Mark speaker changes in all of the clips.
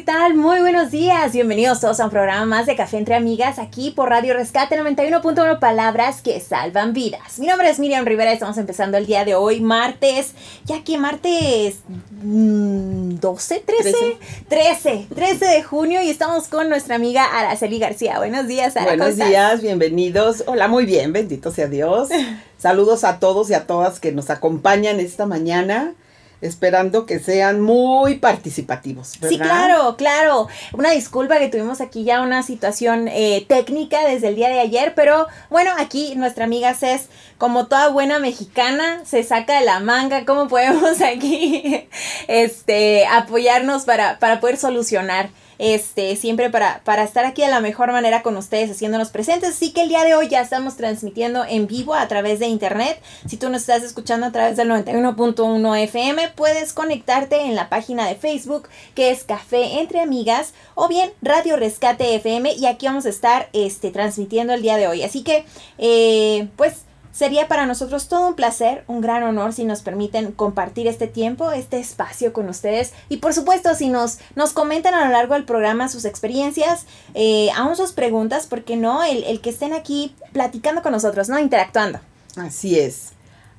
Speaker 1: ¿Qué tal? Muy buenos días. Bienvenidos todos a un programa más de Café entre Amigas aquí por Radio Rescate 91.1 Palabras que salvan vidas. Mi nombre es Miriam Rivera. Estamos empezando el día de hoy, martes, ya que martes 12, 13, 13, 13 de junio y estamos con nuestra amiga Araceli García. Buenos días,
Speaker 2: Araceli. Buenos días, bienvenidos. Hola, muy bien, bendito sea Dios. Saludos a todos y a todas que nos acompañan esta mañana esperando que sean muy participativos.
Speaker 1: Sí, claro, claro. Una disculpa que tuvimos aquí ya una situación eh, técnica desde el día de ayer, pero bueno, aquí nuestra amiga Cés, como toda buena mexicana, se saca de la manga cómo podemos aquí este, apoyarnos para, para poder solucionar este, siempre para, para estar aquí de la mejor manera con ustedes, haciéndonos presentes. Así que el día de hoy ya estamos transmitiendo en vivo a través de internet. Si tú nos estás escuchando a través del 91.1 FM, puedes conectarte en la página de Facebook que es Café Entre Amigas o bien Radio Rescate FM y aquí vamos a estar este, transmitiendo el día de hoy. Así que, eh, pues Sería para nosotros todo un placer, un gran honor si nos permiten compartir este tiempo, este espacio con ustedes. Y por supuesto, si nos, nos comentan a lo largo del programa sus experiencias, eh, aún sus preguntas, porque no? El, el, que estén aquí platicando con nosotros, ¿no? Interactuando.
Speaker 2: Así es,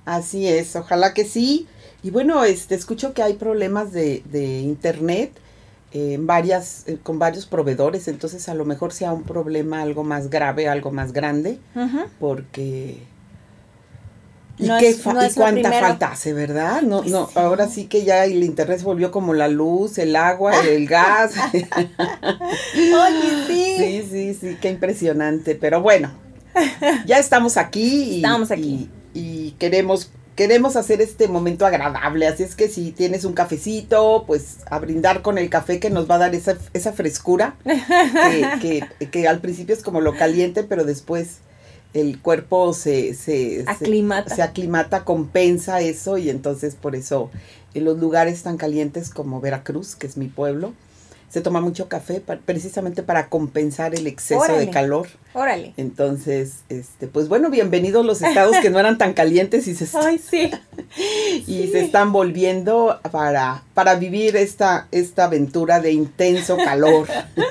Speaker 2: así es, ojalá que sí. Y bueno, este, escucho que hay problemas de, de internet. Eh, varias, eh, con varios proveedores, entonces a lo mejor sea un problema algo más grave, algo más grande, porque ¿Y, qué cuánta falta hace, verdad? No, pues no, ahora sí que ya el internet se volvió como la luz, el agua, el gas.
Speaker 1: Oye, sí.
Speaker 2: Sí, sí, sí, qué impresionante. Pero bueno, ya estamos aquí. Y,
Speaker 1: estamos aquí.
Speaker 2: Y, queremos, queremos hacer este momento agradable. Así es que si tienes un cafecito, pues a brindar con el café que nos va a dar esa, esa frescura. que, que, que al principio es como lo caliente, pero después el cuerpo se, se,
Speaker 1: aclimata.
Speaker 2: Se, aclimata, compensa eso y entonces por eso en los lugares tan calientes como Veracruz, que es mi pueblo, se toma mucho café precisamente para compensar el exceso de calor.
Speaker 1: Órale.
Speaker 2: Entonces, este, pues bueno, bienvenidos los estados que no eran tan calientes y se,
Speaker 1: Ay, sí.
Speaker 2: y se están volviendo para, para vivir esta, esta aventura de intenso calor.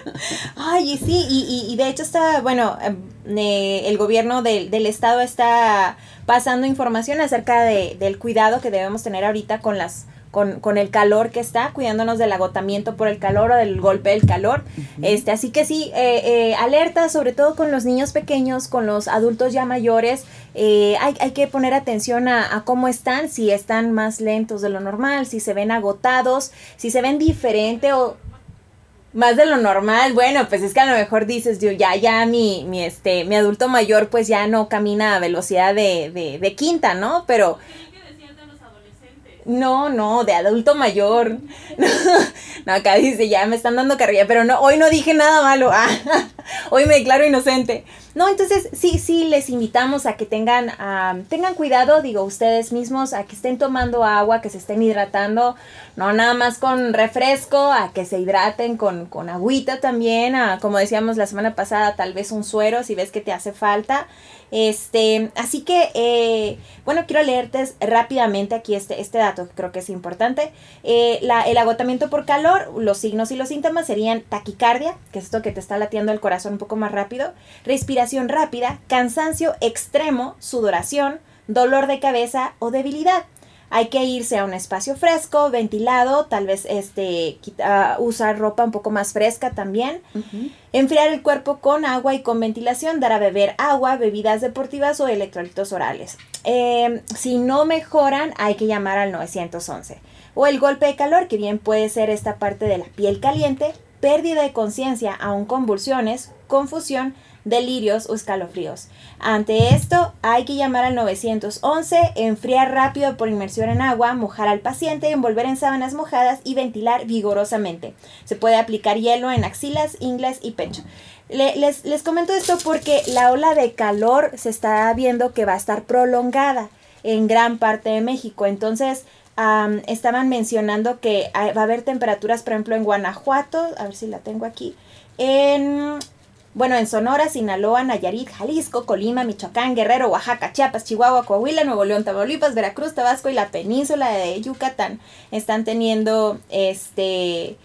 Speaker 1: Ay, sí, y, y, de hecho está, bueno, em, eh, el gobierno del, del estado está pasando información acerca de, del cuidado que debemos tener ahorita con las con, con, el calor que está, cuidándonos del agotamiento por el calor o del golpe del calor. este, así que sí, eh, eh, alerta sobre todo con los niños pequeños, con los adultos ya mayores, eh, hay, hay, que poner atención a, a, cómo están, si están más lentos de lo normal, si se ven agotados, si se ven diferente o más de lo normal, bueno, pues es que a lo mejor dices, yo ya, ya mi, mi, este, mi adulto mayor pues ya no camina a velocidad de, de, de quinta, ¿no? Pero no, no, de adulto mayor. No, acá dice, ya me están dando carrilla, pero no, hoy no dije nada malo. Ah, hoy me declaro inocente. No, entonces sí, sí, les invitamos a que tengan, tengan cuidado, digo, ustedes mismos, a que estén tomando agua, que se estén hidratando, no nada más con refresco, a que se hidraten con, con agüita también, a, como decíamos la semana pasada, tal vez un suero si ves que te hace falta. Este, así que, eh, bueno, quiero leerte rápidamente aquí este, este dato que creo que es importante. Eh, la, el agotamiento por calor, los signos y los síntomas serían taquicardia, que es esto que te está latiendo el corazón un poco más rápido, respiración rápida, cansancio extremo, sudoración, dolor de cabeza o debilidad. Hay que irse a un espacio fresco, ventilado, tal vez este, usar ropa un poco más fresca también. Enfriar el cuerpo con agua y con ventilación, dar a beber agua, bebidas deportivas o electrolitos orales. Em, si no mejoran, hay que llamar al 911. O el golpe de calor, que bien puede ser esta parte de la piel caliente, pérdida de conciencia, aún convulsiones, confusión, delirios o escalofríos. Ante esto, hay que llamar al 911, enfriar rápido por inmersión en agua, mojar al paciente, envolver en sábanas mojadas y ventilar vigorosamente. Se puede aplicar hielo en axilas, ingles y pecho. les, les comento esto porque la ola de calor se está viendo que va a estar prolongada en gran parte de México. Entonces, estaban mencionando que va a haber temperaturas, por ejemplo, en Guanajuato, a ver si la tengo aquí, en bueno, en Sonora, Sinaloa, Nayarit, Jalisco, Colima, Michoacán, Guerrero, Oaxaca, Chiapas, Chihuahua, Coahuila, Nuevo León, Tamaulipas, Veracruz, Tabasco y la península de Yucatán están teniendo este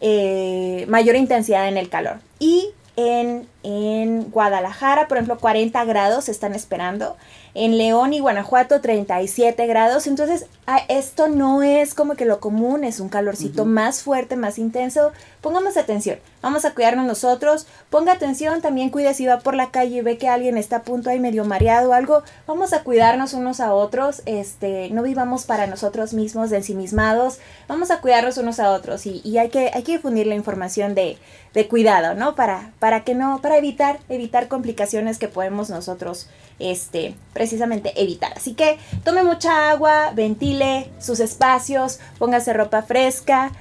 Speaker 1: eh, mayor intensidad en el calor. Y en, en Guadalajara, por ejemplo, 40 grados están esperando en León y Guanajuato 37 grados. Entonces, esto no es como que lo común, es un calorcito más fuerte, más intenso. Pongamos atención, vamos a cuidarnos nosotros. Ponga atención, también cuide si va por la calle y ve que alguien está a punto ahí medio mareado o algo. Vamos a cuidarnos unos a otros. Este, no vivamos para nosotros mismos, de ensimismados. Vamos a cuidarnos unos a otros y, y hay, que, hay que difundir la información de, de cuidado, ¿no? Para, para que no, para evitar, evitar complicaciones que podemos nosotros este, precisamente evitar. Así que tome mucha agua, ventile sus espacios, póngase ropa fresca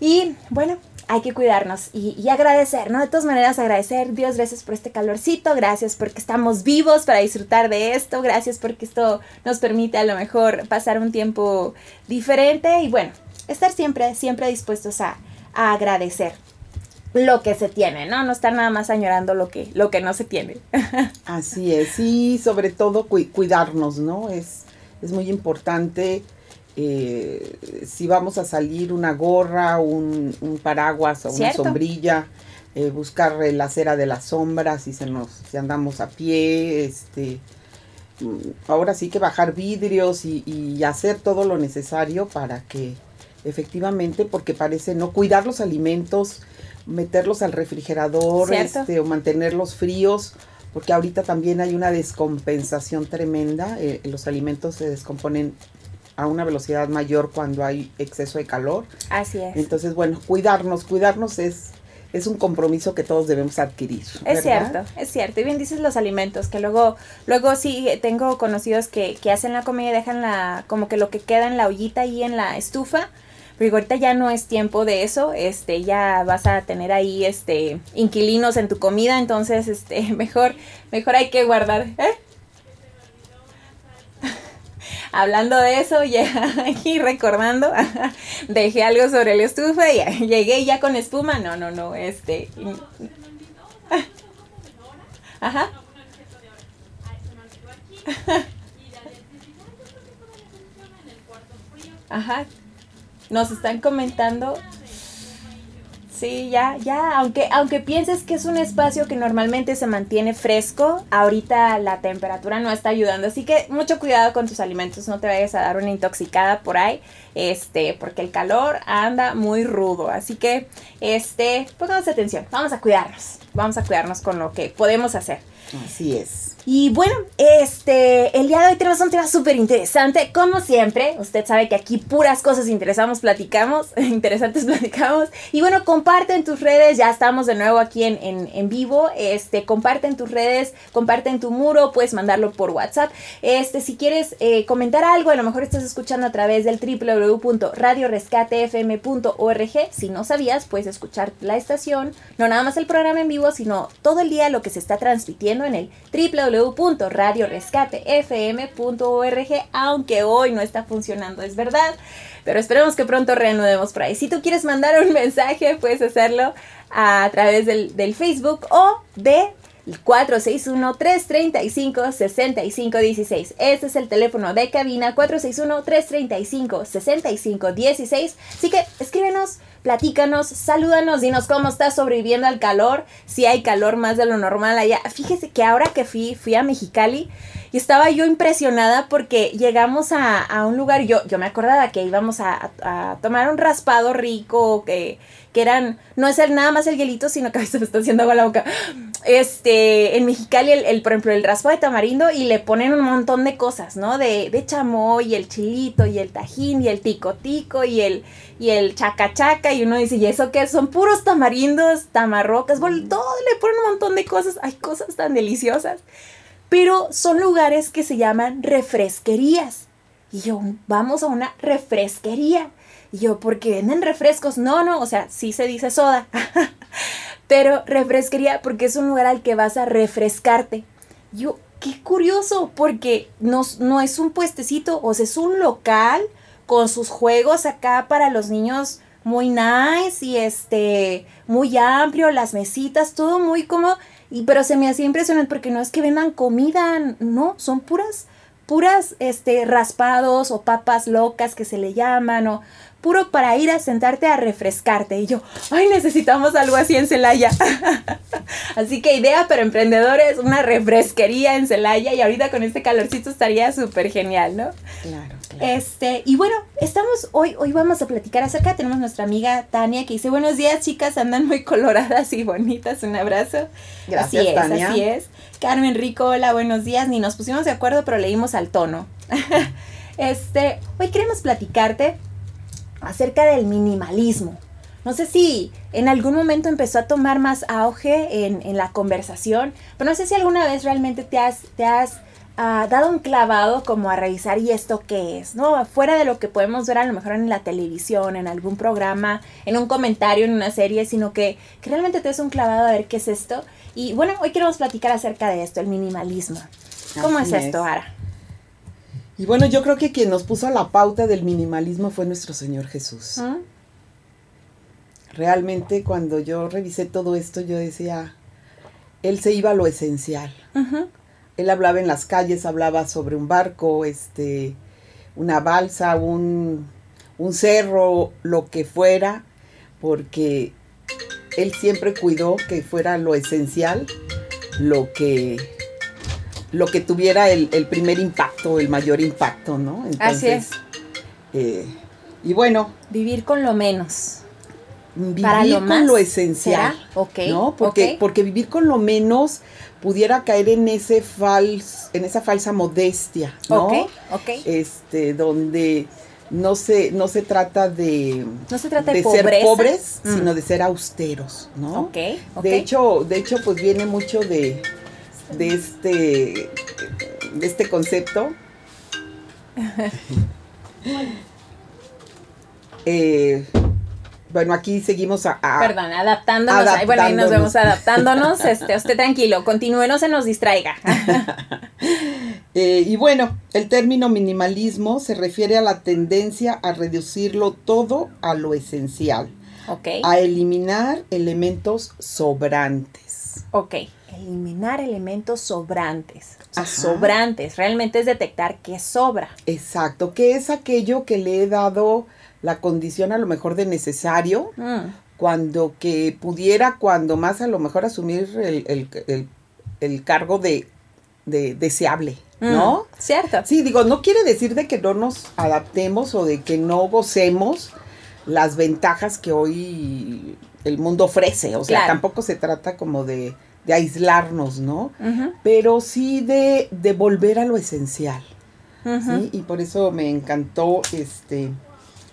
Speaker 1: y bueno, hay que cuidarnos y, agradecer, ¿no? De todas maneras, agradecer, Dios, gracias por este calorcito, gracias porque estamos vivos para disfrutar de esto, gracias porque esto nos permite a lo mejor pasar un tiempo diferente y bueno, estar siempre, siempre dispuestos a, agradecer lo que se tiene, ¿no? No estar nada más añorando lo que, lo que no se tiene.
Speaker 2: Así es, y sobre todo cuidarnos, ¿no? Es, es muy importante eh, si vamos a salir una gorra, un, paraguas o una sombrilla, eh, buscar la acera de la sombra si se nos, si andamos a pie, este mm, ahora sí que bajar vidrios y, y hacer todo lo necesario para que efectivamente, porque parece no cuidar los alimentos, meterlos al refrigerador este, o mantenerlos fríos, porque ahorita también hay una descompensación tremenda. Eh, los alimentos se descomponen a una velocidad mayor cuando hay exceso de calor.
Speaker 1: Así es.
Speaker 2: Entonces, bueno, cuidarnos, cuidarnos es es un compromiso que todos debemos adquirir.
Speaker 1: Es cierto, es cierto. Y bien dices los alimentos, que luego, luego sí tengo conocidos que, que hacen la comida y dejan la, como que lo que queda en la ollita ahí en la estufa pero ahorita ya no es tiempo de eso, este, ya vas a tener ahí, este, inquilinos en tu comida, entonces, este, mejor, mejor hay que guardar, ¿eh? Hablando de eso, ya aquí recordando, dejé algo sobre la estufa y llegué ya con espuma, no, no, no, este, ajá. Ajá. Nos están comentando. Sí, ya, ya, aunque, aunque pienses que es un espacio que normalmente se mantiene fresco, ahorita la temperatura no está ayudando, así que mucho cuidado con tus alimentos, no te vayas a dar una intoxicada por ahí, este, porque el calor anda muy rudo, así que, este, pongamos atención, vamos a cuidarnos, vamos a cuidarnos con lo que podemos hacer.
Speaker 2: Así es.
Speaker 1: Y bueno, este, el día de hoy tenemos un tema súper interesante, como siempre. Usted sabe que aquí puras cosas interesamos, platicamos, interesantes platicamos. Y bueno, comparte en tus redes, ya estamos de nuevo aquí en, en, vivo. Este, comparte en tus redes, comparte en tu muro, puedes mandarlo por WhatsApp. Este, si quieres eh, comentar algo, a lo mejor estás escuchando a través del www.radiorescatefm.org. Si no sabías, puedes escuchar la estación, no nada más el programa en vivo, sino todo el día lo que se está transmitiendo en el www www.radiorescatefm.org, aunque hoy no está funcionando, es verdad. Pero esperemos que pronto reanudemos por ahí. Si tú quieres mandar un mensaje, puedes hacerlo a través del, Facebook o de 461-335-6516. Ese es el teléfono de cabina 461-335-6516. Así que escríbenos, platícanos, salúdanos, dinos cómo estás sobreviviendo al calor, si hay calor más de lo normal allá. Fíjese que ahora que fui, fui a Mexicali Y estaba yo impresionada porque llegamos a, un lugar, yo, yo me acordaba que íbamos a, a tomar un raspado rico, que que eran, no es el, nada más el hielito, sino que a veces me está haciendo agua la boca. Este, en Mexicali, el, el, por ejemplo, el raspo de tamarindo y le ponen un montón de cosas, ¿no? De, de chamoy, y el chilito, y el tajín, y el tico tico, y el, y el chaca chaca, y uno dice, ¿y eso qué? Son puros tamarindos, tamarrocas, bueno, todo le ponen un montón de cosas, hay cosas tan deliciosas. Pero son lugares que se llaman refresquerías. Y yo, vamos a una refresquería. Y yo, porque venden refrescos. No, no, o sea, sí se dice soda. Pero refresquería porque es un lugar al que vas a refrescarte. Yo, qué curioso, porque no, no es un puestecito, o sea, es un local con sus juegos acá para los niños muy nice y este muy amplio, las mesitas, todo muy cómodo. Y pero se me hacía impresionante porque no es que vendan comida, no, son puras puras este raspados o papas locas que se le llaman o puro para ir a sentarte a refrescarte. Y yo, ay, necesitamos algo así en Celaya. así que idea para emprendedores, una refresquería en Celaya y ahorita con este calorcito estaría súper genial, ¿no?
Speaker 2: Claro,
Speaker 1: claro. Este, y bueno, estamos hoy, hoy vamos a platicar acerca, tenemos nuestra amiga Tania que dice, buenos días chicas, andan muy coloradas y bonitas, un abrazo.
Speaker 2: Gracias,
Speaker 1: así es,
Speaker 2: Tania.
Speaker 1: Así es. Carmen Rico, hola, buenos días, ni nos pusimos de acuerdo, pero leímos al tono. este, hoy queremos platicarte acerca del minimalismo. No sé si en algún momento empezó a tomar más auge en, la conversación, pero no sé si alguna vez realmente te has, te has ah, dado un clavado como a revisar y esto qué es, ¿no? Fuera de lo que podemos ver a lo mejor en la televisión, en algún programa, en un comentario, en una serie, sino que, que realmente te des un clavado a ver qué es esto. Y bueno, hoy queremos platicar acerca de esto, el minimalismo. ¿Cómo es esto, Ara?
Speaker 2: Y bueno, yo creo que quien nos puso la pauta del minimalismo fue nuestro Señor Jesús. ¿Ah? Realmente cuando yo revisé todo esto, yo decía, Él se iba a lo esencial. Él hablaba en las calles, hablaba sobre un barco, este, una balsa, un, un cerro, lo que fuera, porque Él siempre cuidó que fuera lo esencial, lo que lo que tuviera el, primer impacto, el mayor impacto, ¿no?
Speaker 1: Así es.
Speaker 2: Eh, y bueno.
Speaker 1: Vivir con lo menos.
Speaker 2: Vivir con lo esencial. ¿no? Porque, porque vivir con lo menos pudiera caer en ese fals, en esa falsa modestia, ¿no?
Speaker 1: Ok, ok.
Speaker 2: Este, donde no se, no se trata de,
Speaker 1: no se trata
Speaker 2: de, ser pobres, mm. sino de ser austeros, ¿no?
Speaker 1: Ok,
Speaker 2: De hecho, de hecho, pues viene mucho de, de este, de este concepto. Eh, bueno, aquí seguimos a,
Speaker 1: Perdón, adaptándonos. bueno, ahí nos vemos adaptándonos. Este, usted tranquilo, continúe, no se nos distraiga.
Speaker 2: Eh, y bueno, el término minimalismo se refiere a la tendencia a reducirlo todo a lo esencial. A eliminar elementos sobrantes.
Speaker 1: Ok eliminar elementos sobrantes. sobrantes, realmente es detectar qué sobra.
Speaker 2: Exacto, que es aquello que le he dado la condición a lo mejor de necesario, mm. cuando que pudiera, cuando más a lo mejor asumir el, cargo de, deseable. Mm, ¿No?
Speaker 1: cierto.
Speaker 2: Sí, digo, no quiere decir de que no nos adaptemos o de que no gocemos las ventajas que hoy el mundo ofrece. O sea, tampoco se trata como de de aislarnos, ¿no? Pero sí de, de, volver a lo esencial. ¿sí? Y por eso me encantó este,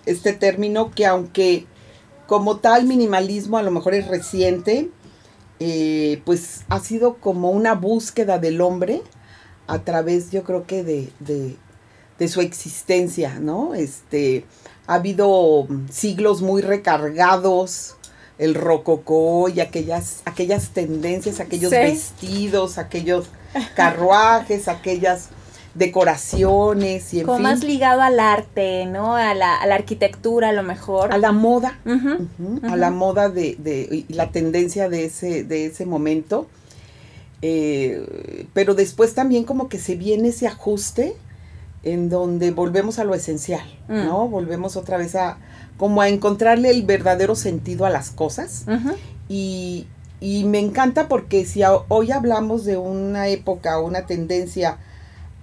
Speaker 2: este término que aunque como tal minimalismo a lo mejor es reciente, eh, pues ha sido como una búsqueda del hombre a través yo creo que de, de, de su existencia, ¿no? Este, ha habido siglos muy recargados, el rococó y aquellas, aquellas tendencias, aquellos vestidos, aquellos carruajes, aquellas decoraciones y en
Speaker 1: Como más ligado al arte, ¿no? A la, arquitectura a lo mejor.
Speaker 2: A la moda, a la moda de, de, y la tendencia de ese, de ese momento. Eh, pero después también como que se viene ese ajuste en donde volvemos a lo esencial, mm. ¿no? Volvemos otra vez a, como a encontrarle el verdadero sentido a las cosas. y, me encanta porque si hoy hablamos de una época o una tendencia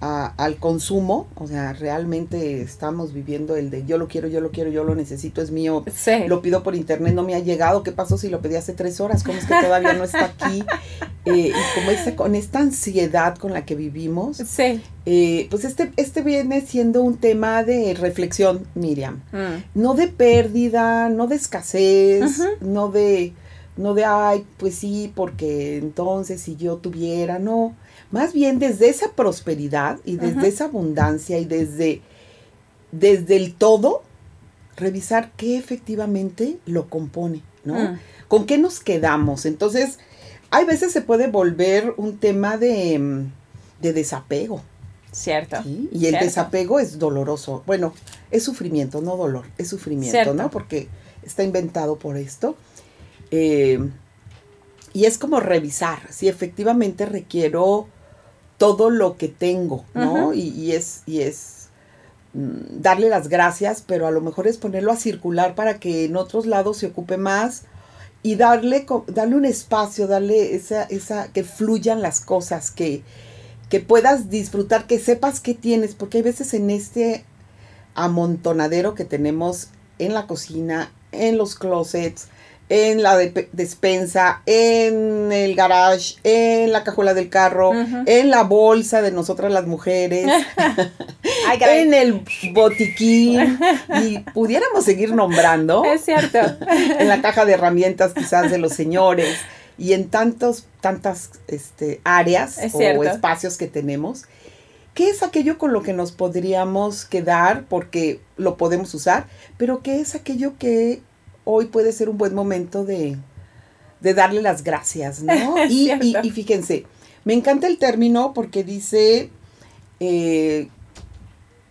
Speaker 2: al consumo, o sea, realmente estamos viviendo el de yo lo quiero, yo lo quiero, yo lo necesito, es mío, lo pido por internet, no me ha llegado, ¿qué pasó si lo pedí hace tres horas? ¿Cómo es que todavía no está aquí? Eh, y como esta, con esta ansiedad con la que vivimos, eh, pues este, este viene siendo un tema de reflexión, Miriam, mm. no de pérdida, no de escasez, no de, no de, ay, pues sí, porque entonces si yo tuviera, no más bien desde esa prosperidad y desde esa abundancia y desde, desde el todo, revisar qué efectivamente lo compone, ¿no? Mm. ¿Con qué nos quedamos? Entonces, hay veces se puede volver un tema de, mm, desapego.
Speaker 1: Cierto.
Speaker 2: Y el desapego es doloroso. Bueno, es sufrimiento, no dolor, es sufrimiento, ¿no? Porque está inventado por esto. Eh, y es como revisar si efectivamente requiero todo lo que tengo, ¿no? y, es, y es mm, darle las gracias, pero a lo mejor es ponerlo a circular para que en otros lados se ocupe más y darle, darle un espacio, darle esa, esa, que fluyan las cosas, que, que puedas disfrutar, que sepas qué tienes, porque hay veces en este amontonadero que tenemos en la cocina, en los closets, en la despensa, en el garage, en la cajuela del carro, en la bolsa de nosotras las mujeres, en el botiquín, y pudiéramos seguir nombrando.
Speaker 1: Es cierto.
Speaker 2: en la caja de herramientas quizás de los señores, y en tantos, tantas este, áreas o espacios que tenemos. ¿Qué es aquello con lo que nos podríamos quedar porque lo podemos usar? Pero ¿qué es aquello que hoy puede ser un buen momento de, darle las gracias, ¿no? y, y, fíjense, me encanta el término porque dice eh,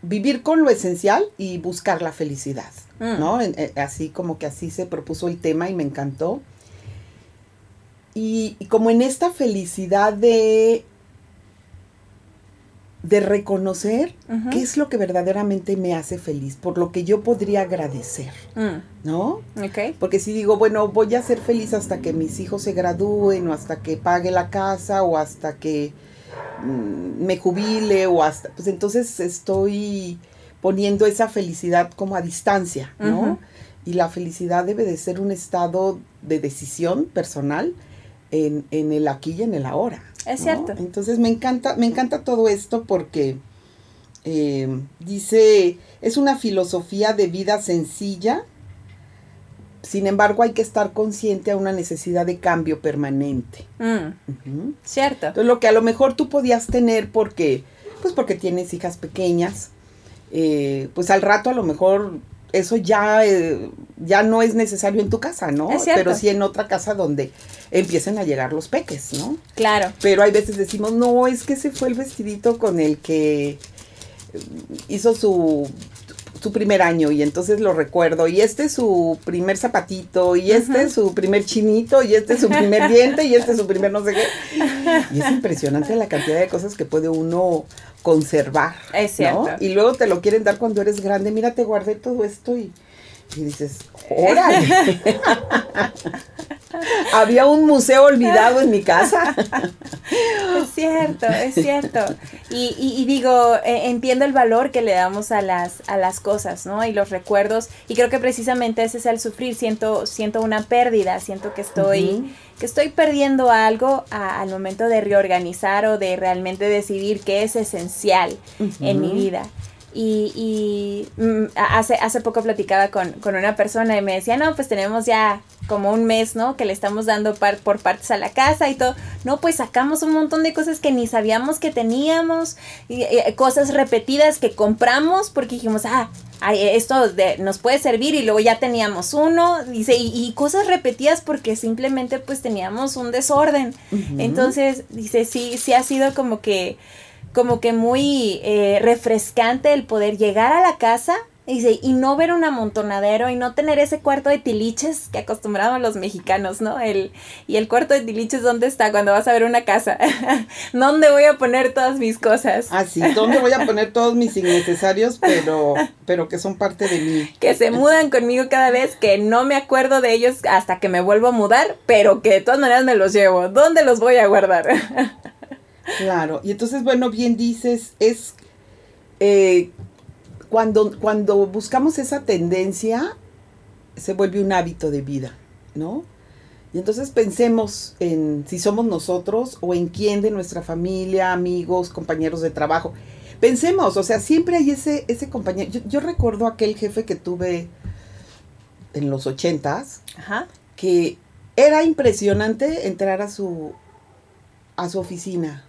Speaker 2: vivir con lo esencial y buscar la felicidad, mm. ¿no? Eh, así como que así se propuso el tema y me encantó. y como en esta felicidad de de reconocer qué es lo que verdaderamente me hace feliz, por lo que yo podría agradecer, mm. ¿no? Porque si digo, bueno, voy a ser feliz hasta que mis hijos se gradúen, o hasta que pague la casa, o hasta que mm, me jubile, o hasta, pues entonces estoy poniendo esa felicidad como a distancia, ¿no? Y la felicidad debe de ser un estado de decisión personal en, en el aquí y en el ahora.
Speaker 1: Es cierto.
Speaker 2: Entonces me encanta, me encanta todo esto porque eh, dice, es una filosofía de vida sencilla, sin embargo hay que estar consciente a una necesidad de cambio permanente.
Speaker 1: Mm. Cierto.
Speaker 2: Entonces lo que a lo mejor tú podías tener porque, pues porque tienes hijas pequeñas, eh, pues al rato a lo mejor eso ya, eh, ya no es necesario en tu casa, ¿no? Pero sí en otra casa donde empiecen a llegar los peques, ¿no?
Speaker 1: Claro.
Speaker 2: Pero hay veces decimos, no, es que ese fue el vestidito con el que hizo su, su primer año y entonces lo recuerdo y este es su primer zapatito y este es su primer chinito y este es su primer diente y este es su primer no sé qué. Y es impresionante la cantidad de cosas que puede uno conservar.
Speaker 1: Es cierto.
Speaker 2: Y luego te lo quieren dar cuando eres grande. Mira, te guardé todo esto y, y dices, órale. Había un museo olvidado en mi casa.
Speaker 1: es cierto, es cierto. Y, y, digo, eh, entiendo el valor que le damos a las, a las cosas, ¿no? Y los recuerdos. Y creo que precisamente ese es el sufrir. Siento, siento una pérdida, siento que estoy, que estoy perdiendo algo al momento de reorganizar o de realmente decidir qué es esencial en mi vida. Y, y mm, hace, hace poco platicaba con, con, una persona y me decía, no, pues tenemos ya como un mes, ¿no? Que le estamos dando por partes a la casa y todo. No, pues sacamos un montón de cosas que ni sabíamos que teníamos, y, cosas repetidas que compramos porque dijimos, ah, esto de, nos puede servir y luego ya teníamos uno, dice, y, y cosas repetidas porque simplemente pues teníamos un desorden. Entonces, dice, sí, sí ha sido como que como que muy eh, refrescante el poder llegar a la casa y, y no ver un amontonadero y no tener ese cuarto de tiliches que acostumbraban los mexicanos, ¿no? El, y el cuarto de tiliches, ¿dónde está cuando vas a ver una casa? ¿Dónde voy a poner todas mis cosas?
Speaker 2: Ah, sí, ¿dónde voy a poner todos mis innecesarios, pero, pero que son parte de mí?
Speaker 1: Que se mudan conmigo cada vez, que no me acuerdo de ellos hasta que me vuelvo a mudar, pero que de todas maneras me los llevo. ¿Dónde los voy a guardar?
Speaker 2: Claro, y entonces, bueno, bien dices, es eh, cuando, cuando buscamos esa tendencia, se vuelve un hábito de vida, ¿no? Y entonces pensemos en si somos nosotros o en quién de nuestra familia, amigos, compañeros de trabajo. Pensemos, o sea, siempre hay ese, ese compañero. Yo, yo recuerdo aquel jefe que tuve en los ochentas,
Speaker 1: Ajá.
Speaker 2: que era impresionante entrar a su, a su oficina.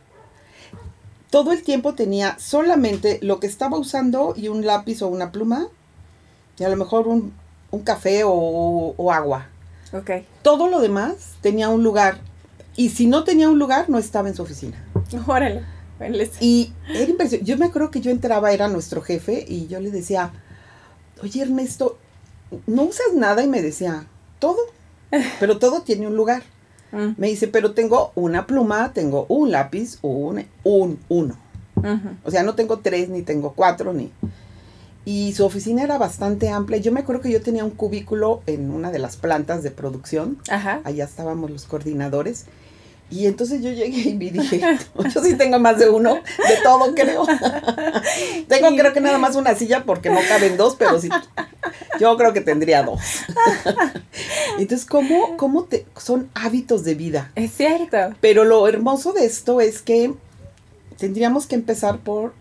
Speaker 2: Todo el tiempo tenía solamente lo que estaba usando y un lápiz o una pluma, y a lo mejor un, un café o, o agua.
Speaker 1: Ok.
Speaker 2: Todo lo demás tenía un lugar. Y si no tenía un lugar, no estaba en su oficina.
Speaker 1: Órale.
Speaker 2: Y era impresionante. Yo me acuerdo que yo entraba, era nuestro jefe, y yo le decía, oye Ernesto, ¿no usas nada? Y me decía, todo. Pero todo tiene un lugar.
Speaker 1: Mm,
Speaker 2: Me dice, pero tengo una pluma, tengo un lápiz, un, un, uno. O sea, no tengo tres, ni tengo cuatro, ni... Y su oficina era bastante amplia. Yo me acuerdo que yo tenía un cubículo en una de las plantas de producción.
Speaker 1: Ajá.
Speaker 2: Allá estábamos los coordinadores. Y entonces yo llegué y me dije, yo sí tengo más de uno, de todo creo. tengo creo que nada más una silla porque no caben dos, pero sí, yo creo que tendría dos. entonces, ¿cómo, cómo te, son hábitos de vida?
Speaker 1: Es cierto.
Speaker 2: Pero lo hermoso de esto es que tendríamos que empezar por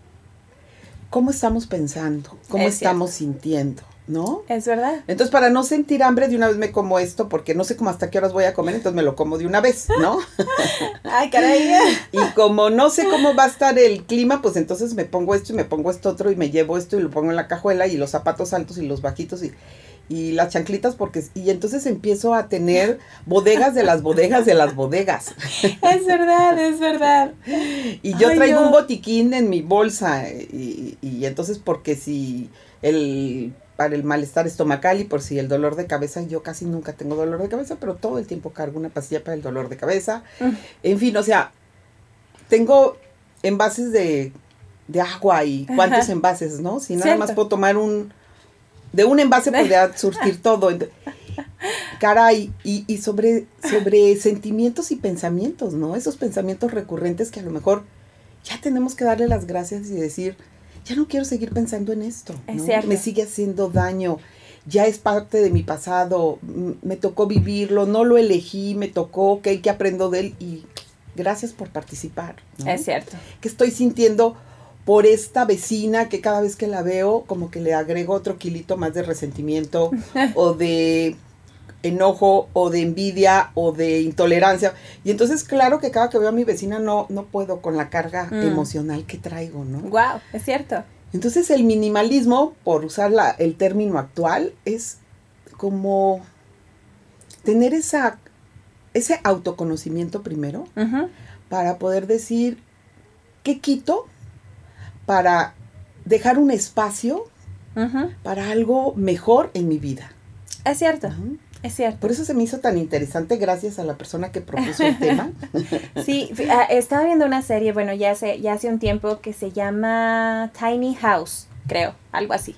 Speaker 2: cómo estamos pensando, cómo
Speaker 1: Es cierto.
Speaker 2: estamos sintiendo, ¿no?
Speaker 1: Es verdad.
Speaker 2: Entonces, para no sentir hambre, de una vez me como esto, porque no sé cómo hasta qué horas voy a comer, entonces me lo como de una vez, ¿no?
Speaker 1: Ay, caray.
Speaker 2: Y como no sé cómo va a estar el clima, pues entonces me pongo esto y me pongo esto otro y me llevo esto y lo pongo en la cajuela y los zapatos altos y los bajitos y, y las chanclitas porque y entonces empiezo a tener bodegas de las bodegas de las bodegas.
Speaker 1: Es verdad, es verdad.
Speaker 2: Y yo
Speaker 1: Ay,
Speaker 2: traigo
Speaker 1: no.
Speaker 2: un botiquín en mi bolsa y, y entonces porque si el para el malestar estomacal y por si el dolor de cabeza, yo casi nunca tengo dolor de cabeza, pero todo el tiempo cargo una pastilla para el dolor de cabeza.
Speaker 1: Mm.
Speaker 2: En fin, o sea, tengo envases de, de agua y cuántos
Speaker 1: Ajá.
Speaker 2: envases, ¿no? Si nada más puedo tomar un, de un envase podría surtir todo. Caray, y, y sobre, sobre sentimientos y pensamientos, ¿no? Esos pensamientos recurrentes que a lo mejor ya tenemos que darle las gracias y decir, ya no quiero seguir pensando en esto.
Speaker 1: Es
Speaker 2: ¿no?
Speaker 1: cierto.
Speaker 2: Me sigue haciendo daño, ya es parte de mi pasado, me tocó vivirlo, no lo elegí, me tocó, ok, que aprendo de él y gracias por participar. ¿no?
Speaker 1: Es cierto.
Speaker 2: que estoy sintiendo por esta vecina que cada vez que la veo como que le agrego otro kilito más de resentimiento o de enojo o de envidia o de intolerancia. Y entonces claro que cada que veo a mi vecina no, no puedo con la carga
Speaker 1: Mm.
Speaker 2: emocional que traigo, ¿no?
Speaker 1: Wow, es cierto.
Speaker 2: Entonces el minimalismo, por usar la- el término actual, es como tener esa, ese autoconocimiento primero para poder decir qué quito para dejar un espacio para algo mejor en mi vida.
Speaker 1: Es cierto. Es cierto.
Speaker 2: Por eso se me hizo tan interesante gracias a la persona que propuso el tema.
Speaker 1: Sí, ah, estaba viendo una serie, bueno, ya hace, ya hace un tiempo que se llama Tiny House, creo, algo así,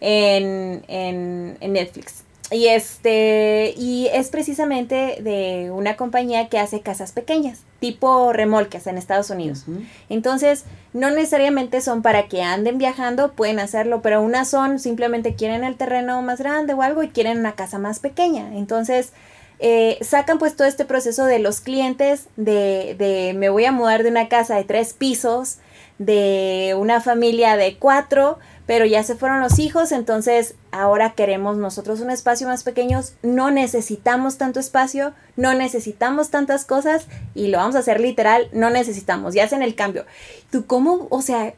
Speaker 1: en, en, en Netflix. Y este, y es precisamente de una compañía que hace casas pequeñas, tipo remolques en Estados Unidos. Entonces, no necesariamente son para que anden viajando, pueden hacerlo, pero unas son simplemente quieren el terreno más grande o algo y quieren una casa más pequeña. Entonces, eh, sacan pues todo este proceso de los clientes, de, de me voy a mudar de una casa de tres pisos, de una familia de cuatro, pero ya se fueron los hijos, entonces ahora queremos nosotros un espacio más pequeño, no necesitamos tanto espacio, no necesitamos tantas cosas y lo vamos a hacer literal, no necesitamos, ya hacen el cambio. ¿Tú cómo, o sea,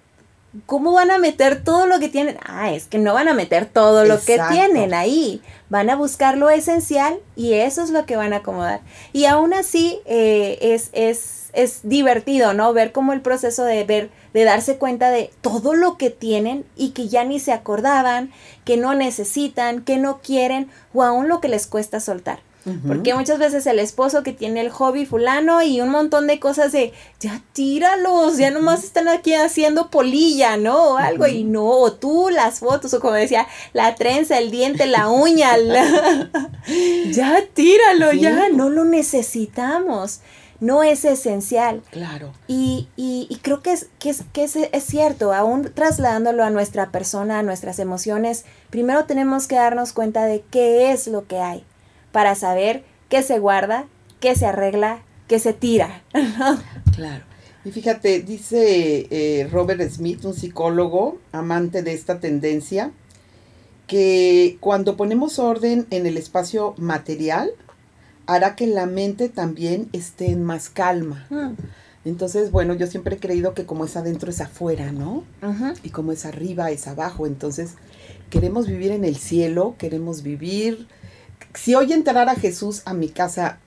Speaker 1: cómo van a meter todo lo que tienen? Ah, es que no van a meter todo lo que tienen ahí, van a buscar lo esencial y eso es lo que van a acomodar. Y aún así eh, es, es, es divertido, ¿no? Ver cómo el proceso de ver, de darse cuenta de todo lo que tienen y que ya ni se acordaban, que no necesitan, que no quieren o aún lo que les cuesta soltar. Porque muchas veces el esposo que tiene el hobby fulano y un montón de cosas de, ya tíralos, ya nomás están aquí haciendo polilla, ¿no? O algo, y no, o tú las fotos, o como decía, la trenza, el diente, la uña, la- ya tíralo,
Speaker 2: Sí.
Speaker 1: ya, no lo necesitamos. No es esencial.
Speaker 2: Claro.
Speaker 1: Y, y, y creo que, es, que, es, que es, es cierto, aún trasladándolo a nuestra persona, a nuestras emociones, primero tenemos que darnos cuenta de qué es lo que hay para saber qué se guarda, qué se arregla, qué se tira.
Speaker 2: Claro. Y fíjate, dice eh, Robert Smith, un psicólogo amante de esta tendencia, que cuando ponemos orden en el espacio material, hará que la mente también esté en más calma.
Speaker 1: Mm.
Speaker 2: Entonces, bueno, yo siempre he creído que como es adentro es afuera, ¿no? Y como es arriba es abajo. Entonces, queremos vivir en el cielo, queremos vivir... Si hoy entrara Jesús a mi casa,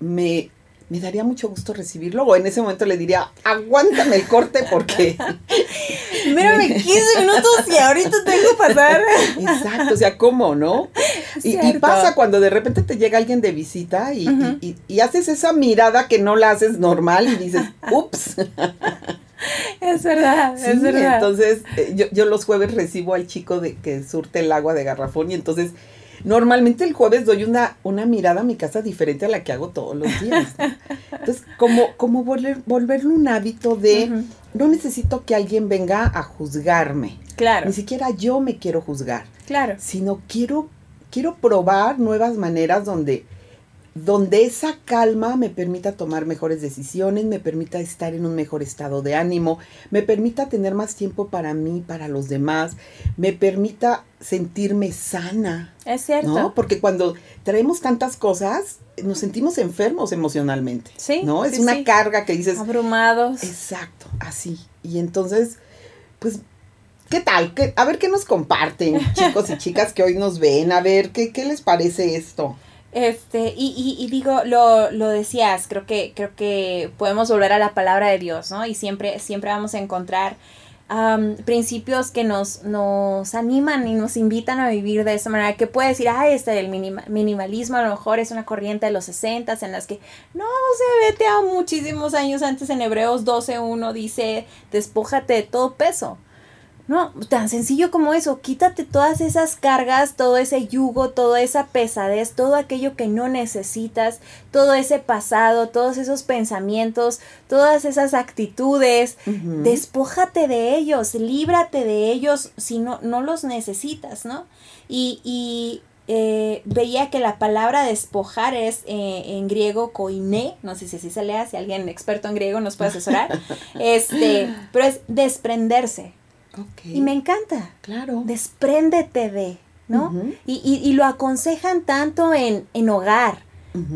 Speaker 2: me, me daría mucho gusto recibirlo. O en ese momento le diría, aguántame el corte porque...
Speaker 1: Mírame 15 minutos y ahorita tengo que pasar.
Speaker 2: Exacto, o sea, ¿cómo, no? Y, pasa cuando de repente te llega alguien de visita y, y-
Speaker 1: Ujú.
Speaker 2: y- y haces esa mirada que no la haces normal y dices, ups.
Speaker 1: Es verdad,
Speaker 2: Sí,
Speaker 1: es verdad.
Speaker 2: entonces eh, yo, yo los jueves recibo al chico de que surte el agua de garrafón y entonces normalmente el jueves doy una, una mirada a mi casa diferente a la que hago todos los días. Entonces, como, como volver, volverlo un hábito de no necesito que alguien venga a juzgarme.
Speaker 1: Claro,
Speaker 2: Ni siquiera yo me quiero juzgar.
Speaker 1: claro.
Speaker 2: sino quiero, quiero probar nuevas maneras donde, donde esa calma me permita tomar mejores decisiones, me permita estar en un mejor estado de ánimo, me permita tener más tiempo para mí, para los demás, me permita sentirme sana,
Speaker 1: Es cierto.
Speaker 2: ¿no? Porque cuando traemos tantas cosas, nos sentimos enfermos emocionalmente,
Speaker 1: Sí,
Speaker 2: ¿no? Es
Speaker 1: sí,
Speaker 2: una
Speaker 1: sí.
Speaker 2: carga que dices,
Speaker 1: Abrumados.
Speaker 2: Exacto, así. Y entonces, pues, ¿qué tal? ¿Qué- a ver qué nos comparten, chicos y chicas que hoy nos ven. A ver, ¿qué, qué les parece esto?
Speaker 1: Este, y, y, y digo, lo, lo decías, creo que, creo que podemos volver a la palabra de Dios, ¿no? Y siempre, siempre vamos a encontrar principios que nos, nos animan y nos invitan a vivir de esa manera. Que puede decir, ah, este del minima- minimalismo a lo mejor es una corriente de los 60 en las que, no, se vete a muchísimos años antes en Hebreos 12.1 dice, despójate de todo peso. No, tan sencillo como eso, quítate todas esas cargas, todo ese yugo, toda esa pesadez, todo aquello que no necesitas, todo ese pasado, todos esos pensamientos, todas esas actitudes,
Speaker 2: Ujú.
Speaker 1: despójate de ellos, líbrate de ellos si no, no los necesitas, ¿no? Y, y eh, veía que la palabra despojar es eh, en griego koiné, no sé si así se lea, si alguien experto en griego nos puede asesorar, este, pero es desprenderse. Y me encanta.
Speaker 2: claro.
Speaker 1: Despréndete de, ¿no? Y, y, y lo aconsejan tanto en, en hogar,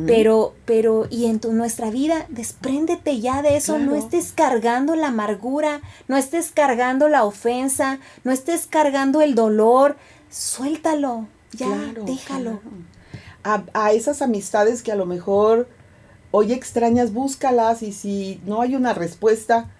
Speaker 1: pero, pero, y en tu, nuestra vida, despréndete ya de eso, no estés cargando la amargura, no estés cargando la ofensa, no estés cargando el dolor, suéltalo, ya,
Speaker 2: Claro,
Speaker 1: déjalo.
Speaker 2: claro. A, a esas amistades que a lo mejor hoy extrañas, búscalas y si no hay una respuesta,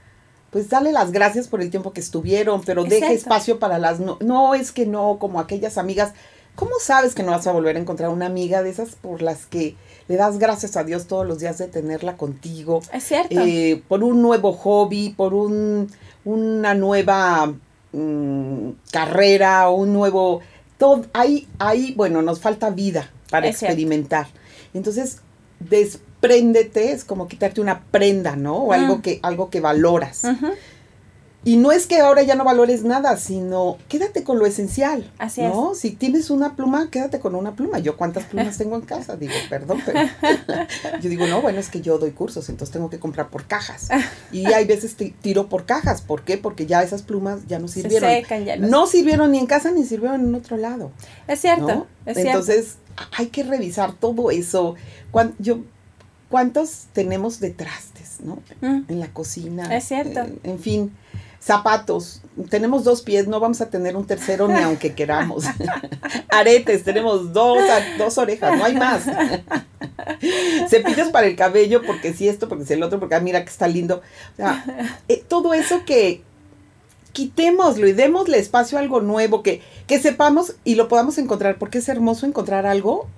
Speaker 2: pues dale las gracias por el tiempo que estuvieron, pero deja
Speaker 1: Exacto.
Speaker 2: espacio para las no. No es que no, como aquellas amigas. ¿Cómo sabes que no vas a volver a encontrar una amiga de esas por las que le das gracias a Dios todos los días de tenerla contigo?
Speaker 1: Es cierto.
Speaker 2: eh, por un nuevo hobby, por un, una nueva mm, carrera, un nuevo... Todo, ahí, ahí, bueno, nos falta vida para
Speaker 1: Es cierto.
Speaker 2: experimentar. Entonces, despréndete, es como quitarte una prenda, ¿no? O algo,
Speaker 1: Mm.
Speaker 2: que, algo que valoras. Y no es que ahora ya no valores nada, sino quédate con lo esencial.
Speaker 1: Así
Speaker 2: ¿no? Si tienes una pluma, quédate con una pluma. Yo cuántas plumas tengo en casa, digo, perdón, pero yo digo, no, bueno, es que yo doy cursos, entonces tengo que comprar por cajas. Y hay veces tiro por cajas, ¿por qué? Porque ya esas plumas ya no
Speaker 1: Se
Speaker 2: sirvieron.
Speaker 1: secan ya los-
Speaker 2: No sirvieron ni en casa ni sirvieron en otro lado.
Speaker 1: Es cierto,
Speaker 2: ¿no?
Speaker 1: es.
Speaker 2: Entonces, hay que revisar todo eso. Cuán- yo, ¿Cuántos tenemos de trastes, no?
Speaker 1: Mm,
Speaker 2: En la cocina.
Speaker 1: Es cierto.
Speaker 2: eh, en fin, zapatos. Tenemos dos pies, no vamos a tener un tercero ni aunque queramos. Aretes, tenemos dos, dos orejas, no hay más. Cepillos para el cabello, porque si esto, porque si el otro, porque ah, mira que está lindo. O sea, eh, todo eso que quitémoslo y démosle espacio a algo nuevo, que, que sepamos y lo podamos encontrar, porque es hermoso encontrar algo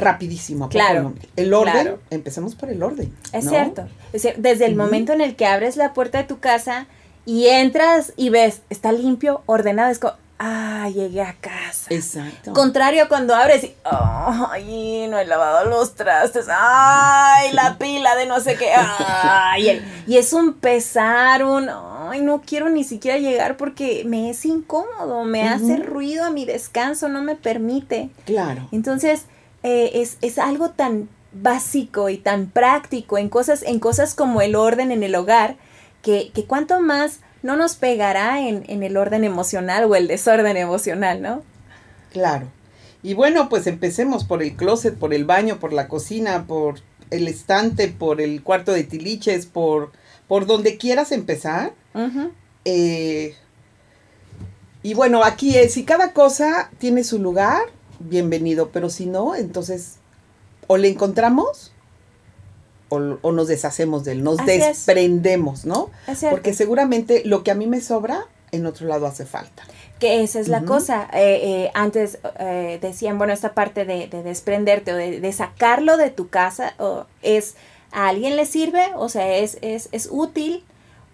Speaker 2: rapidísimo. ¿a poco
Speaker 1: Claro?
Speaker 2: El orden,
Speaker 1: claro.
Speaker 2: empecemos por el orden.
Speaker 1: Es
Speaker 2: ¿no?
Speaker 1: cierto. Es cier- desde el momento en el que abres la puerta de tu casa y entras y ves, está limpio, ordenado, es como, ah, llegué a casa.
Speaker 2: Exacto.
Speaker 1: Contrario cuando abres y, ay, no he lavado los trastes, ay, la pila de no sé qué, ay, y es un pesar, un, ay, no quiero ni siquiera llegar porque me es incómodo, me hace ruido a mi descanso, no me permite.
Speaker 2: Claro.
Speaker 1: Entonces, eh, es, es algo tan básico y tan práctico en cosas, en cosas como el orden en el hogar, que, que cuanto más no nos pegará en, en el orden emocional o el desorden emocional, ¿no?
Speaker 2: Claro. Y bueno, pues empecemos por el closet, por el baño, por la cocina, por el estante, por el cuarto de tiliches, por, por donde quieras empezar. Eh, y bueno, aquí es, si cada cosa tiene su lugar, bienvenido, pero si no, entonces o le encontramos o, nos deshacemos de él, nos desprendemos, ¿no? Porque seguramente lo que a mí me sobra, en otro lado hace falta.
Speaker 1: Que esa es la cosa. Eh, eh, antes eh, decían, bueno, esta parte de, desprenderte o de, sacarlo de tu casa, o es, ¿a alguien le sirve? O sea, es, es, es útil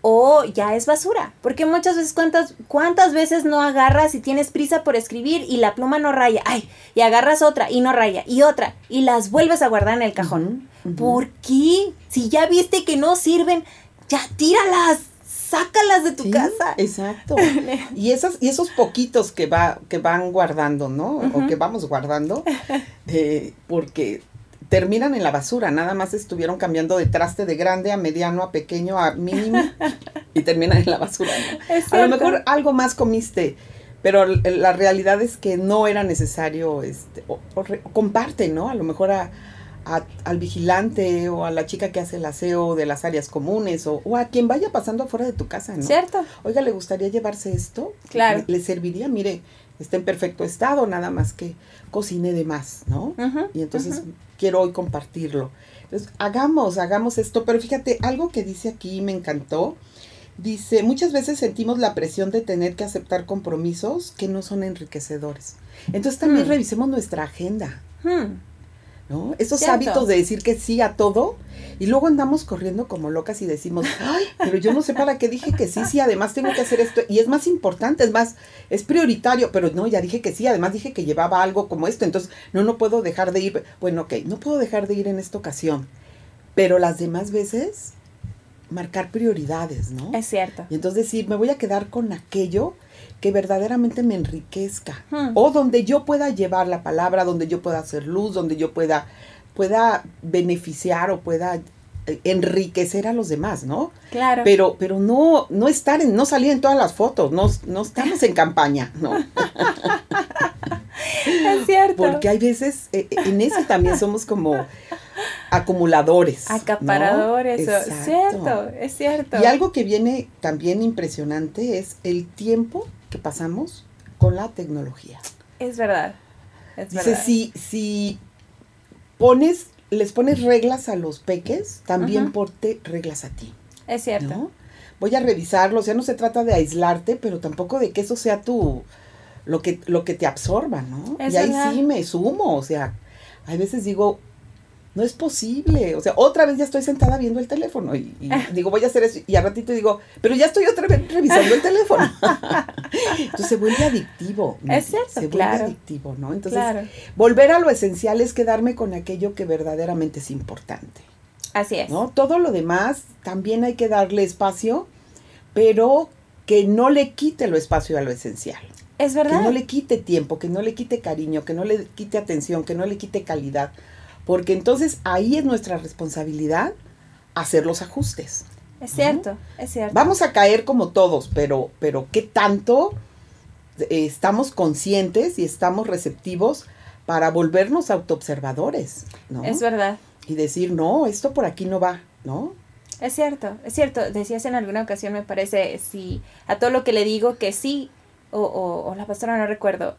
Speaker 1: o ya es basura. Porque muchas veces, ¿cuántas, ¿cuántas veces no agarras y tienes prisa por escribir y la pluma no raya? Ay, y agarras otra y no raya, y otra, y las vuelves a guardar en el cajón. ¿Por qué? Si ya viste que no sirven, ya tíralas. Sácalas de tu casa.
Speaker 2: Exacto. y esas, y esos poquitos que va, que van guardando, ¿no? O que vamos guardando, eh, porque terminan en la basura, nada más estuvieron cambiando de traste de grande a mediano, a pequeño, a mínimo y terminan en la basura. A lo mejor algo más comiste, pero la realidad es que no era necesario, este, o, comparte, ¿no? A lo mejor a, al vigilante o a la chica que hace el aseo de las áreas comunes o, a quien vaya pasando afuera de tu casa, ¿no?
Speaker 1: Cierto.
Speaker 2: Oiga, ¿le gustaría llevarse esto?
Speaker 1: Claro.
Speaker 2: ¿Le, serviría? Mire, está en perfecto estado, nada más que cocine de más, ¿no? y entonces quiero hoy compartirlo. Entonces, hagamos, hagamos esto, pero fíjate, algo que dice aquí me encantó. Dice, muchas veces sentimos la presión de tener que aceptar compromisos que no son enriquecedores. Entonces también hmm. revisemos nuestra agenda. Hmm. ¿No? Esos hábitos de decir que sí a todo y luego andamos corriendo como locas y decimos, ay, pero yo no sé para qué dije que sí, sí, además tengo que hacer esto y es más importante, es más, es prioritario, pero no, ya dije que sí, además dije que llevaba algo como esto, entonces no, no puedo dejar de ir, bueno, ok, no puedo dejar de ir en esta ocasión, pero las demás veces marcar prioridades, ¿no?
Speaker 1: Es cierto.
Speaker 2: Y entonces decir, me voy a quedar con aquello que verdaderamente me enriquezca hmm. o donde yo pueda llevar la palabra, donde yo pueda hacer luz, donde yo pueda pueda beneficiar o pueda eh, enriquecer a los demás, ¿no?
Speaker 1: Claro.
Speaker 2: Pero, pero no, no estar en, no salir en todas las fotos, no, no estamos en campaña, ¿no?
Speaker 1: es cierto.
Speaker 2: Porque hay veces, eh, eh, en eso también somos como acumuladores.
Speaker 1: Acaparadores, es cierto, es cierto.
Speaker 2: Y algo que viene también impresionante es el tiempo que pasamos con la tecnología.
Speaker 1: Es verdad. Es
Speaker 2: Dice, si, si pones, les pones reglas a los peques, también porte reglas a ti.
Speaker 1: Es cierto.
Speaker 2: Voy a revisarlo, o sea, no se trata de aislarte, pero tampoco de que eso sea tu, lo que, lo que te absorba, ¿no? y ahí sí me sumo, o sea, hay veces digo, no es posible. O sea, otra vez ya estoy sentada viendo el teléfono y, digo, voy a hacer eso. Y al ratito digo, pero ya estoy otra vez revisando el teléfono. Entonces se vuelve adictivo.
Speaker 1: Es cierto,
Speaker 2: Se vuelve adictivo, ¿no? Entonces, volver a lo esencial es quedarme con aquello que verdaderamente es importante.
Speaker 1: Así es.
Speaker 2: ¿no? Todo lo demás también hay que darle espacio, pero que no le quite lo espacio a lo esencial.
Speaker 1: Es verdad.
Speaker 2: Que no le quite tiempo, que no le quite cariño, que no le quite atención, que no le quite calidad porque entonces ahí es nuestra responsabilidad hacer los ajustes.
Speaker 1: Es cierto, es cierto.
Speaker 2: Vamos a caer como todos, pero, pero ¿qué tanto eh, estamos conscientes y estamos receptivos para volvernos autoobservadores? ¿no?
Speaker 1: Es verdad.
Speaker 2: Y decir, no, esto por aquí no va, ¿no?
Speaker 1: Es cierto, es cierto. Decías en alguna ocasión, me parece, si a todo lo que le digo que sí, o, la pastora no recuerdo,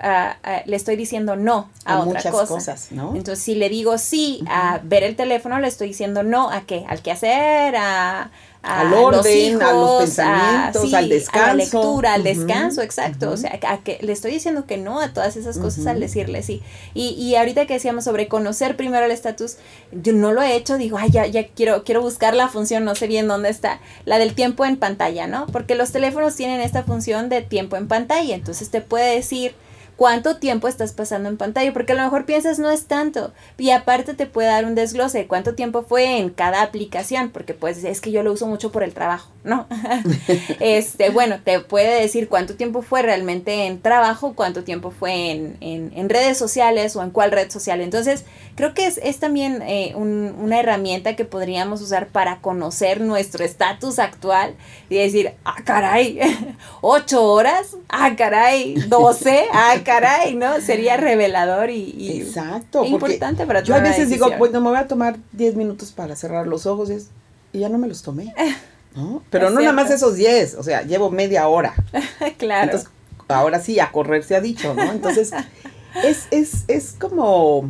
Speaker 1: le estoy diciendo no a, otra muchas
Speaker 2: cosas, ¿no?
Speaker 1: Entonces, si le digo sí a ver el teléfono, le estoy diciendo no a qué, al qué hacer, a, a
Speaker 2: Al
Speaker 1: los
Speaker 2: orden,
Speaker 1: hijos,
Speaker 2: a los pensamientos,
Speaker 1: sí,
Speaker 2: al
Speaker 1: A la
Speaker 2: descanso.
Speaker 1: lectura, al descanso, exacto. O sea, a que le estoy diciendo que no a todas esas cosas al decirle sí. Y, y ahorita que decíamos sobre conocer primero el estatus, yo no lo he hecho, digo, ay, ya, ya quiero, quiero buscar la función, no sé bien dónde está, la del tiempo en pantalla, ¿no? Porque los teléfonos tienen esta función de tiempo en pantalla, entonces te puede decir cuánto tiempo estás pasando en pantalla, porque a lo mejor piensas no es tanto, y aparte te puede dar un desglose de cuánto tiempo fue en cada aplicación, porque pues es que yo lo uso mucho por el trabajo, ¿no? este, bueno, te puede decir cuánto tiempo fue realmente en trabajo, cuánto tiempo fue en, en, redes sociales o en cuál red social. Entonces, creo que es, es también eh, un- una herramienta que podríamos usar para conocer nuestro estatus actual y decir, ah, caray, ocho horas, ah, caray, doce, ah, caray, ¿no? Sería revelador y, y
Speaker 2: Exacto,
Speaker 1: importante para
Speaker 2: yo a veces digo, bueno, me voy a tomar 10 minutos para cerrar los ojos y, es- y ya no me los tomé. ¿no? Pero
Speaker 1: Es
Speaker 2: no nada más esos 10, o sea, llevo media hora.
Speaker 1: claro.
Speaker 2: Entonces, ahora sí, a correr se ha dicho, ¿no? Entonces, es, es, es como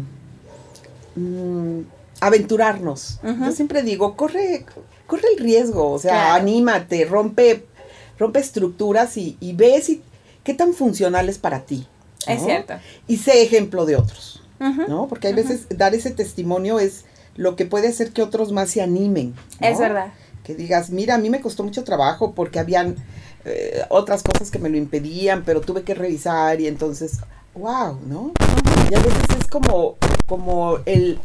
Speaker 2: mm, aventurarnos. Yo siempre digo, corre, corre el riesgo, o sea,
Speaker 1: Claro.
Speaker 2: anímate, rompe, rompe estructuras y, y ve si, qué tan funcional es para ti.
Speaker 1: Es cierto.
Speaker 2: Y sé ejemplo de otros. ¿no? Porque hay veces dar ese testimonio es lo que puede hacer que otros más se animen. ¿no?
Speaker 1: Es verdad.
Speaker 2: que digas, mira, a mí me costó mucho trabajo porque habían eh, otras cosas que me lo impedían, pero tuve que revisar y entonces, wow, ¿no? Y a veces es como, como el,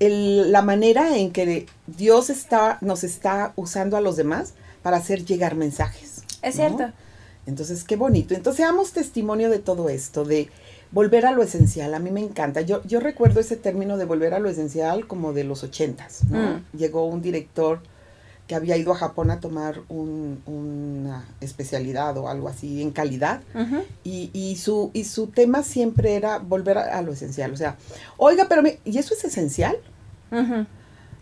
Speaker 2: el- la manera en que Dios está, nos está usando a los demás para hacer llegar mensajes.
Speaker 1: Es
Speaker 2: ¿no?
Speaker 1: cierto.
Speaker 2: Entonces, qué bonito. Entonces, seamos testimonio de todo esto, de volver a lo esencial. A mí me encanta. Yo, yo recuerdo ese término de volver a lo esencial como de los ochentas. ¿no?
Speaker 1: Mm.
Speaker 2: Llegó un director que había ido a Japón a tomar un- una especialidad o algo así en calidad. Y, y su, y su tema siempre era volver a, a lo esencial. O sea, oiga, pero me- ¿y eso es esencial?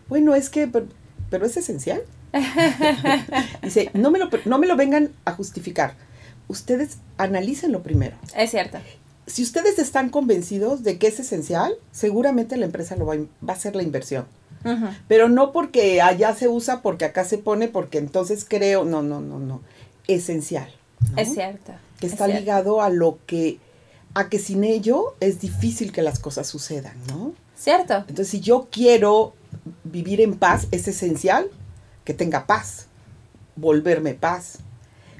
Speaker 2: Bueno, es que, pero, pero es esencial. Dice, no me, lo, no me lo vengan a justificar. Ustedes analícenlo primero.
Speaker 1: Es cierto.
Speaker 2: Si ustedes están convencidos de que es esencial, seguramente la empresa lo va, a in- va a hacer la inversión. Pero no porque allá se usa, porque acá se pone, porque entonces creo, no, no, no, no. Esencial. ¿no?
Speaker 1: Es cierto.
Speaker 2: Que
Speaker 1: es
Speaker 2: está
Speaker 1: cierto.
Speaker 2: ligado a lo que, a que sin ello es difícil que las cosas sucedan, ¿no?
Speaker 1: Cierto.
Speaker 2: Entonces, si yo quiero vivir en paz, es esencial que tenga paz, volverme paz,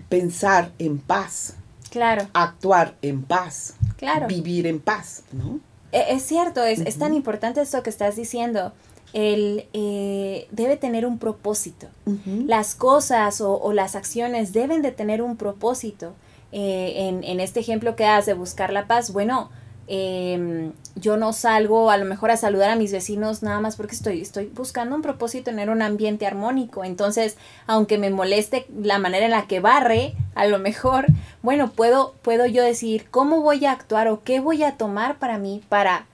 Speaker 2: pensar en paz,
Speaker 1: Claro,
Speaker 2: actuar en paz,
Speaker 1: claro.
Speaker 2: vivir en paz, ¿no?
Speaker 1: E- Es cierto, es, es tan importante esto que estás diciendo. El eh, debe tener un propósito. Las cosas o, o las acciones deben de tener un propósito. Eh, en, en este ejemplo que das de buscar la paz, bueno, em, yo no salgo a lo mejor a saludar a mis vecinos nada más porque estoy, estoy buscando un propósito, tener un ambiente armónico. Entonces, aunque me moleste la manera en la que barre, a lo mejor, bueno, puedo, puedo yo decir cómo voy a actuar o qué voy a tomar para mí para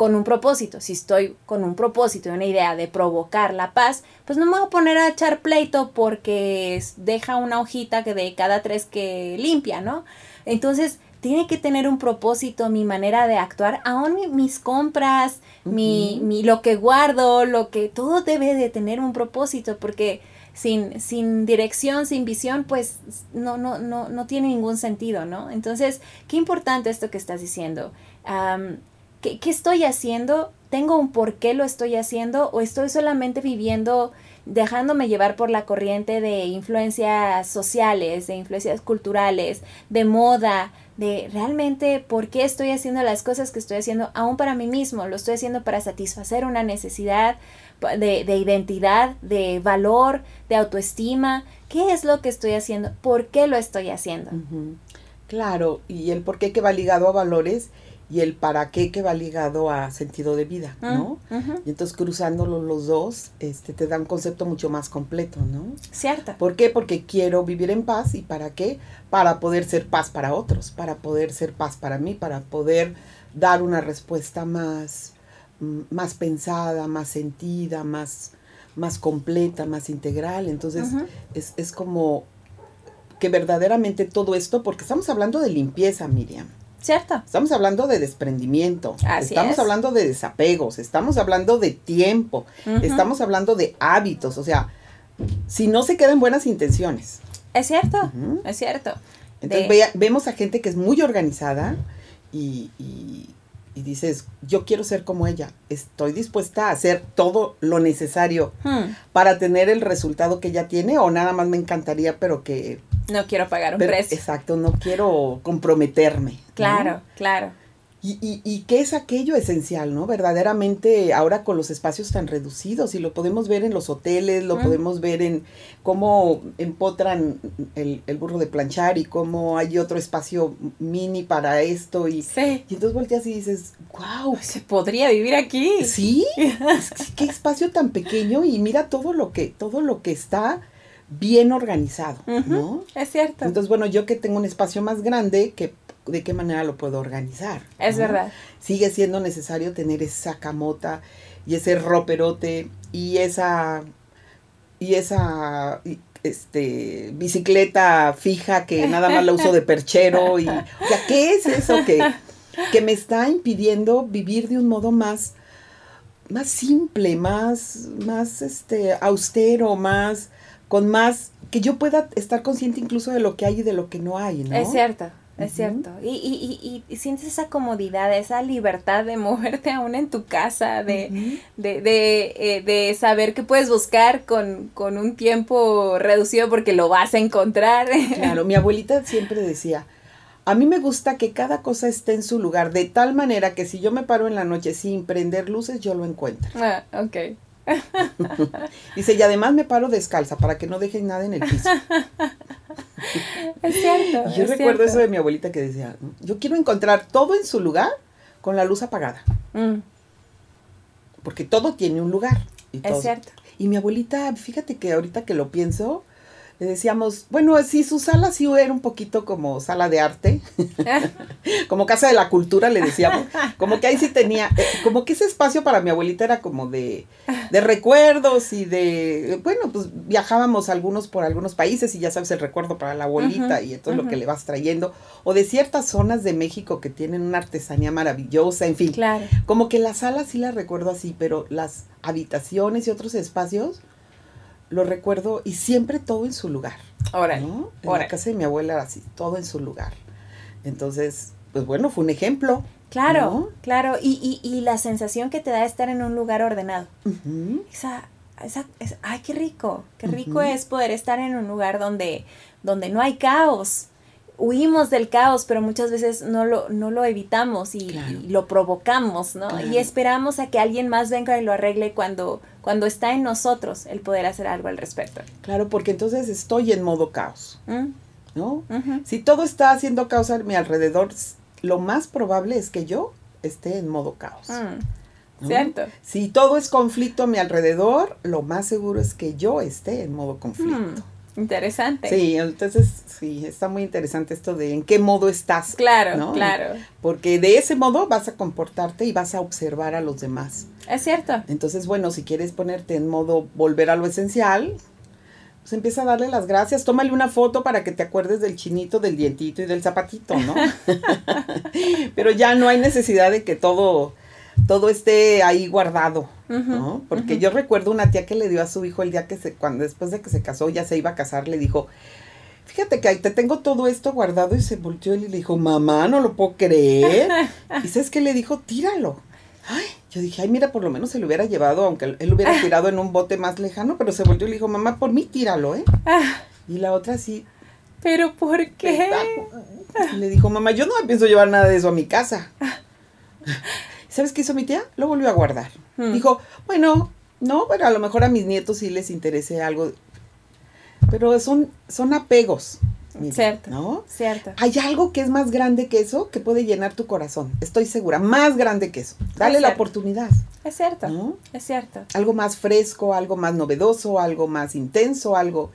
Speaker 1: con un propósito. Si estoy con un propósito y una idea de provocar la paz, pues no me voy a poner a echar pleito porque deja una hojita que de cada tres que limpia, ¿no? Entonces, tiene que tener un propósito mi manera de actuar, aún mi- mis compras, mi, mi, lo que guardo, lo que todo debe de tener un propósito porque sin, sin dirección, sin visión, pues no, no, no, no tiene ningún sentido, ¿no? Entonces, qué importante esto que estás diciendo. ¿qué, qué estoy haciendo? ¿Tengo un por qué lo estoy haciendo? ¿O estoy solamente viviendo, dejándome llevar por la corriente de influencias sociales, de influencias culturales, de moda, de realmente por qué estoy haciendo las cosas que estoy haciendo aún para mí mismo? ¿Lo estoy haciendo para satisfacer una necesidad de, de identidad, de valor, de autoestima? ¿Qué es lo que estoy haciendo? ¿Por qué lo estoy haciendo?
Speaker 2: Claro, y el por qué que va ligado a valores y el para qué que va ligado a sentido de vida, ¿no?
Speaker 1: Mm, ujú,
Speaker 2: Y entonces cruzándolo los dos, este, te da un concepto mucho más completo, ¿no?
Speaker 1: Cierto.
Speaker 2: ¿Por qué? Porque quiero vivir en paz y para qué? Para poder ser paz para otros, para poder ser paz para mí, para poder dar una respuesta más, mm, más pensada, más sentida, más, más completa, más integral. Entonces es, es como que verdaderamente todo esto, porque estamos hablando de limpieza, Miriam.
Speaker 1: Cierto.
Speaker 2: Estamos hablando de desprendimiento,
Speaker 1: Así
Speaker 2: estamos
Speaker 1: es.
Speaker 2: hablando de desapegos, estamos hablando de tiempo, estamos hablando de hábitos, o sea, si no se quedan buenas intenciones.
Speaker 1: Es cierto, es cierto.
Speaker 2: Entonces
Speaker 1: De-
Speaker 2: vemos a gente que es muy organizada y, y- y dices, yo quiero ser como ella, estoy dispuesta a hacer todo lo necesario
Speaker 1: Hmm,
Speaker 2: para tener el resultado que ella tiene o nada más me encantaría, pero que...
Speaker 1: no quiero pagar un
Speaker 2: pero-
Speaker 1: precio.
Speaker 2: exacto, no quiero comprometerme. ¿no?
Speaker 1: Claro, claro.
Speaker 2: Y, y, y qué es aquello esencial, ¿no? Verdaderamente ahora con los espacios tan reducidos y lo podemos ver en los hoteles, lo podemos ver en cómo empotran el, el burro de planchar y cómo hay otro espacio mini para esto y,
Speaker 1: Sí.
Speaker 2: y entonces volteas y dices, wow,
Speaker 1: Se podría vivir aquí.
Speaker 2: sí, qué espacio tan pequeño y mira todo lo que, todo lo que está bien organizado. ¿no?
Speaker 1: Es cierto.
Speaker 2: Entonces, bueno, yo que tengo un espacio más grande, que, ¿de qué manera lo puedo organizar?
Speaker 1: es
Speaker 2: ¿no?
Speaker 1: verdad.
Speaker 2: sigue siendo necesario tener esa camota y ese roperote y esa y esa y- este bicicleta fija que nada más la uso de perchero y o sea, ¿qué es eso que, que me está impidiendo vivir de un modo más más simple, más más este austero, más con más que yo pueda estar consciente incluso de lo que hay y de lo que no hay, ¿no?
Speaker 1: Es cierto, es cierto. Y, y, y, y- sientes esa comodidad, esa libertad de moverte aún en tu casa, de, de, de, eh, de saber que puedes buscar con, con un tiempo reducido porque lo vas a encontrar.
Speaker 2: Claro, mi abuelita siempre decía, a mí me gusta que cada cosa esté en su lugar, de tal manera que si yo me paro en la noche sin prender luces, yo lo encuentro.
Speaker 1: ah, ok.
Speaker 2: Dice, y además me paro descalza para que no dejen nada en el piso.
Speaker 1: Es cierto.
Speaker 2: Y yo
Speaker 1: es
Speaker 2: recuerdo
Speaker 1: cierto.
Speaker 2: eso de mi abuelita que decía, "¿no? yo quiero encontrar todo en su lugar con la luz apagada,
Speaker 1: Mm,
Speaker 2: porque todo tiene un lugar. Y,
Speaker 1: es
Speaker 2: todo-
Speaker 1: cierto.
Speaker 2: y mi abuelita, fíjate que ahorita que lo pienso, le decíamos, bueno, sí, su sala sí era un poquito como sala de arte, como casa de la cultura, le decíamos, como que ahí sí tenía, eh, como que ese espacio para mi abuelita era como de, de recuerdos y de, bueno, pues viajábamos algunos por algunos países y ya sabes el recuerdo para la abuelita y entonces lo
Speaker 1: ujú.
Speaker 2: que le vas trayendo, o de ciertas zonas de México que tienen una artesanía maravillosa, en fin,
Speaker 1: Claro.
Speaker 2: como que la sala sí la recuerdo así, pero las habitaciones y otros espacios lo recuerdo y siempre todo en su lugar.
Speaker 1: Órale.
Speaker 2: ¿no? En
Speaker 1: órale.
Speaker 2: la casa de mi abuela era así, todo en su lugar. Entonces, pues bueno, fue un ejemplo.
Speaker 1: Claro,
Speaker 2: ¿no?
Speaker 1: claro. Y, y, y la sensación que te da estar en un lugar ordenado. Esa, esa, es- ay, qué rico. Qué rico es poder estar en un lugar donde, donde no hay caos. Huimos del caos, pero muchas veces no lo, no lo evitamos y,
Speaker 2: Claro.
Speaker 1: y lo provocamos, ¿no?
Speaker 2: Claro.
Speaker 1: Y esperamos a que alguien más venga y lo arregle cuando, cuando está en nosotros el poder hacer algo al respecto.
Speaker 2: Claro, porque entonces estoy en modo caos,
Speaker 1: ¿Mm?
Speaker 2: ¿no? Si todo está haciendo caos a mi alrededor, lo más probable es que yo esté en modo caos.
Speaker 1: Mm.
Speaker 2: ¿no?
Speaker 1: ¿Cierto?
Speaker 2: Si todo es conflicto a mi alrededor, lo más seguro es que yo esté en modo conflicto.
Speaker 1: Mm. Interesante.
Speaker 2: Sí, entonces sí, está muy interesante esto de en qué modo estás.
Speaker 1: Claro,
Speaker 2: ¿no?
Speaker 1: claro.
Speaker 2: Porque de ese modo vas a comportarte y vas a observar a los demás.
Speaker 1: Es cierto.
Speaker 2: Entonces, bueno, si quieres ponerte en modo volver a lo esencial, pues empieza a darle las gracias. Tómale una foto para que te acuerdes del chinito, del dientito y del zapatito, ¿no? Pero ya no hay necesidad de que todo, todo esté ahí guardado, ¿no? Porque yo recuerdo una tía que le dio a su hijo el día que se, cuando después de que se casó, ya se iba a casar, le dijo, fíjate que ahí te tengo todo esto guardado y se volteó y le dijo, mamá, no lo puedo creer. y sabes qué le dijo, tíralo. Ay, yo dije, ay, mira, por lo menos se lo hubiera llevado, aunque él lo hubiera tirado en un bote más lejano, pero se volteó y le dijo, mamá, por mí tíralo, ¿eh?
Speaker 1: Ah,
Speaker 2: Y la otra sí,
Speaker 1: pero ¿por qué?
Speaker 2: y le dijo, mamá, yo no pienso llevar nada de eso a mi casa. ¿Sabes qué hizo mi tía? Lo volvió a guardar.
Speaker 1: Hmm.
Speaker 2: Dijo, bueno, no, pero a lo mejor a mis nietos sí les interese algo. Pero son, son apegos.
Speaker 1: Cierto.
Speaker 2: ¿No?
Speaker 1: Cierto.
Speaker 2: Hay algo que es más grande que eso que puede llenar tu corazón. Estoy segura, más grande que eso. Dale
Speaker 1: Es
Speaker 2: la oportunidad.
Speaker 1: Es cierto.
Speaker 2: ¿no?
Speaker 1: Es cierto.
Speaker 2: Algo más fresco, algo más novedoso, algo más intenso, algo.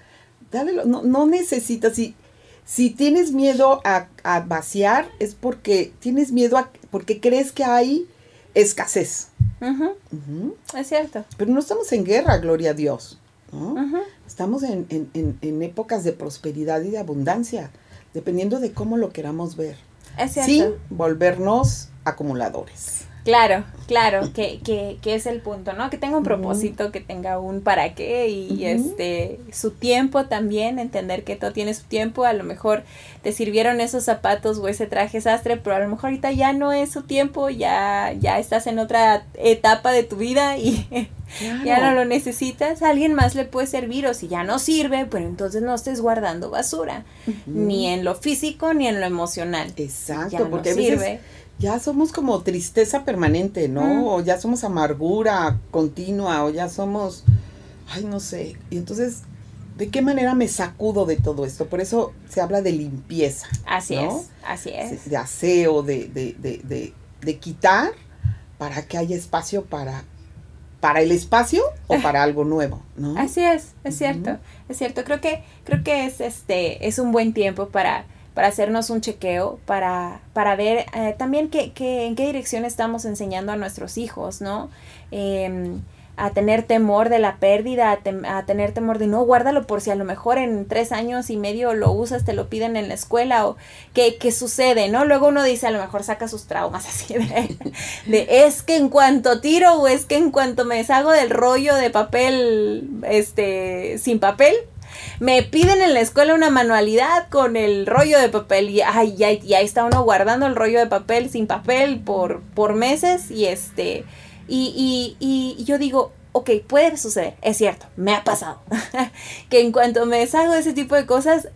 Speaker 2: Dale, lo- no, no necesitas. Si, si tienes miedo a, a vaciar, es porque tienes miedo a. porque crees que hay escasez.
Speaker 1: Es cierto.
Speaker 2: Pero no estamos en guerra, gloria a Dios. Estamos en, en- en- en épocas de prosperidad y de abundancia, dependiendo de cómo lo queramos ver,
Speaker 1: Es cierto.
Speaker 2: sin volvernos acumuladores.
Speaker 1: Claro, claro, que, que, que es el punto, ¿no? Que tenga un propósito, que tenga un para qué y este su tiempo también, entender que todo tiene su tiempo, a lo mejor te sirvieron esos zapatos o ese traje sastre, pero a lo mejor ahorita ya no es su tiempo, ya, ya estás en otra etapa de tu vida y ya no lo necesitas, alguien más le puede servir o si ya no sirve, pero entonces no estés guardando basura, ni en lo físico ni en lo emocional.
Speaker 2: Exacto, porque sirve ya somos como tristeza permanente, ¿no? O ya somos amargura continua, o ya somos, ay, no sé. Y entonces, ¿de qué manera me sacudo de todo esto? Por eso se habla de limpieza.
Speaker 1: Así es, así es.
Speaker 2: De aseo, de, de, de, de, quitar para que haya espacio para para el espacio o para algo nuevo, ¿no?
Speaker 1: Así es, es cierto, es cierto. Creo que creo que es este es un buen tiempo para para hacernos un chequeo, para, para ver eh, también que, en qué dirección estamos enseñando a nuestros hijos, ¿no? Em, a tener temor de la pérdida, a, tener temor de no, guárdalo por si a lo mejor en tres años y medio lo usas, te lo piden en la escuela o qué, sucede, ¿no? Luego uno dice, a lo mejor saca sus traumas así de, de, es que en cuanto tiro o es que en cuanto me deshago del rollo de papel, este, sin papel, me piden en la escuela una manualidad con el rollo de papel y ay, ya, ya está uno guardando el rollo de papel sin papel por, por meses y este, y, y, y yo digo, ok, puede suceder, es cierto, me ha pasado, que en cuanto me deshago de ese tipo de cosas,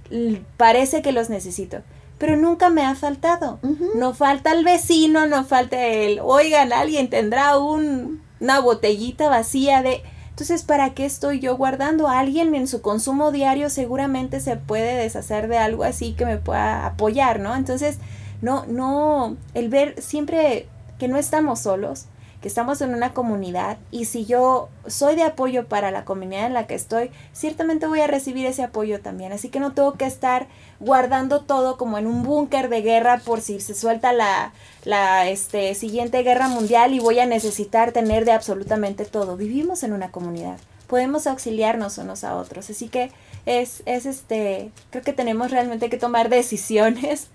Speaker 1: parece que los necesito, pero nunca me ha faltado. No falta el vecino, no falta el, oigan, alguien tendrá un, una botellita vacía de entonces, ¿para qué estoy yo guardando? Alguien en su consumo diario seguramente se puede deshacer de algo así que me pueda apoyar, ¿no? Entonces, no, no, el ver siempre que no estamos solos, que estamos en una comunidad y si yo soy de apoyo para la comunidad en la que estoy, ciertamente voy a recibir ese apoyo también. Así que no tengo que estar guardando todo como en un búnker de guerra por si se suelta la, la este, siguiente guerra mundial y voy a necesitar tener de absolutamente todo. Vivimos en una comunidad, podemos auxiliarnos unos a otros. Así que es, es este, creo que tenemos realmente que tomar decisiones,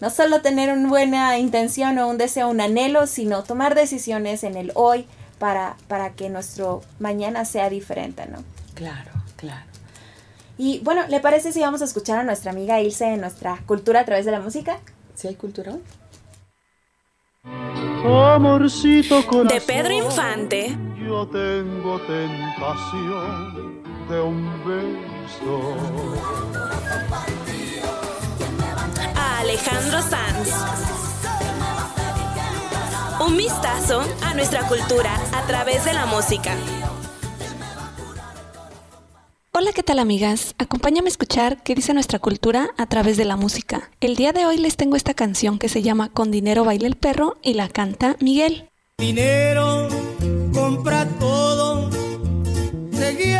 Speaker 1: no solo tener una buena intención o un deseo, un anhelo, sino tomar decisiones en el hoy para, para que nuestro mañana sea diferente, ¿no?
Speaker 2: Claro, claro.
Speaker 1: Y bueno, ¿le parece si vamos a escuchar a nuestra amiga Ilse en nuestra cultura a través de la música?
Speaker 2: ¿Sí hay cultura
Speaker 3: Amorcito
Speaker 4: De Pedro Infante.
Speaker 3: Yo tengo tentación de un beso.
Speaker 4: A Alejandro Sanz. Un vistazo a nuestra cultura a través de la música.
Speaker 5: Hola, ¿qué tal amigas? Acompáñame a escuchar qué dice nuestra cultura a través de la música. El día de hoy les tengo esta canción que se llama Con dinero baila el perro y la canta Miguel.
Speaker 6: Dinero compra todo seguía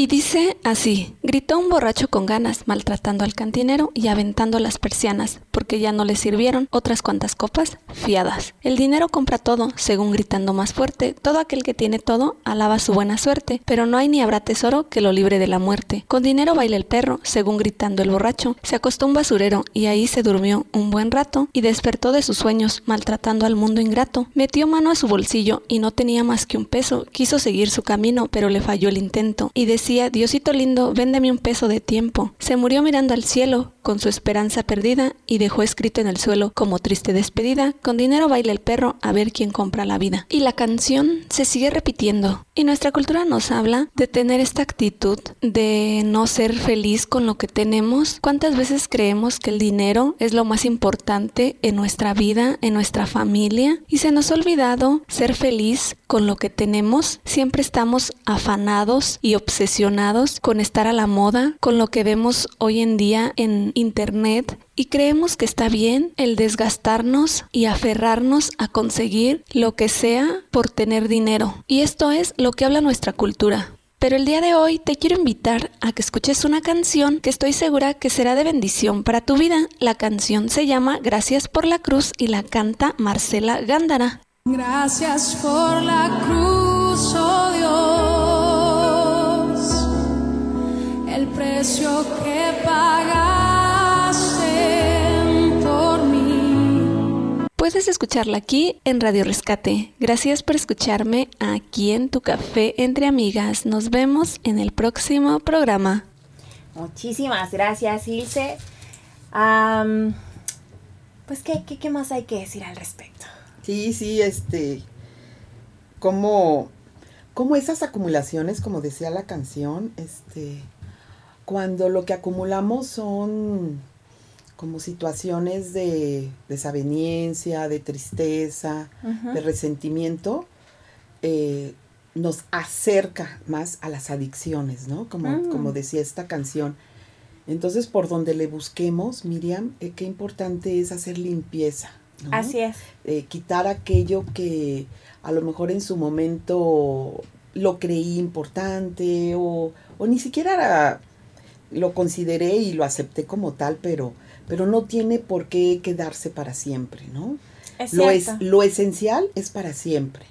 Speaker 5: Y dice así, gritó un borracho con ganas, maltratando al cantinero y aventando las persianas, porque ya no le sirvieron otras cuantas copas fiadas. El dinero compra todo, según gritando más fuerte, todo aquel que tiene todo alaba su buena suerte, pero no hay ni habrá tesoro que lo libre de la muerte. Con dinero baila el perro, según gritando el borracho, se acostó un basurero y ahí se durmió un buen rato y despertó de sus sueños, maltratando al mundo ingrato. Metió mano a su bolsillo y no tenía más que un peso, quiso seguir su camino, pero le falló el intento, y decía Diosito lindo, véndeme un peso de tiempo. Se murió mirando al cielo, con su esperanza perdida, y dejó escrito en el suelo, como triste despedida, con dinero baila el perro, a ver quién compra la vida. Y la canción se sigue repitiendo. Y nuestra cultura nos habla de tener esta actitud de no ser feliz con lo que tenemos. ¿Cuántas veces creemos que el dinero es lo más importante en nuestra vida, en nuestra familia? Y se nos ha olvidado ser feliz con lo que tenemos. Siempre estamos afanados y obsesionados con estar a la moda, con lo que vemos hoy en día en Internet y creemos que está bien el desgastarnos y aferrarnos a conseguir lo que sea por tener dinero. Y esto es lo que habla nuestra cultura. Pero el día de hoy te quiero invitar a que escuches una canción que estoy segura que será de bendición para tu vida. La canción se llama Gracias por la Cruz y la canta Marcela Gándara.
Speaker 7: Gracias por la cruz, oh Dios
Speaker 5: Puedes escucharla aquí en Radio Rescate. Gracias por escucharme aquí en tu café entre amigas. Nos vemos en el próximo programa.
Speaker 1: Muchísimas gracias, Ilse. Pues, ¿qué, qué, ¿qué más hay que decir al respecto?
Speaker 2: Sí, sí, este, como, como esas acumulaciones, como decía la canción, este, cuando lo que acumulamos son como situaciones de desaveniencia, de tristeza, de resentimiento, eh, nos acerca más a las adicciones, ¿no? Como,
Speaker 1: Mm.
Speaker 2: como decía esta canción. Entonces, por donde le busquemos, Miriam, eh, qué importante es hacer limpieza. ¿no?
Speaker 1: Así es.
Speaker 2: eh, quitar aquello que a lo mejor en su momento lo creí importante o, o ni siquiera era- lo consideré y lo acepté como tal, pero, pero no tiene por qué quedarse para siempre, ¿no?
Speaker 1: Es
Speaker 2: Lo, es, lo esencial es para siempre.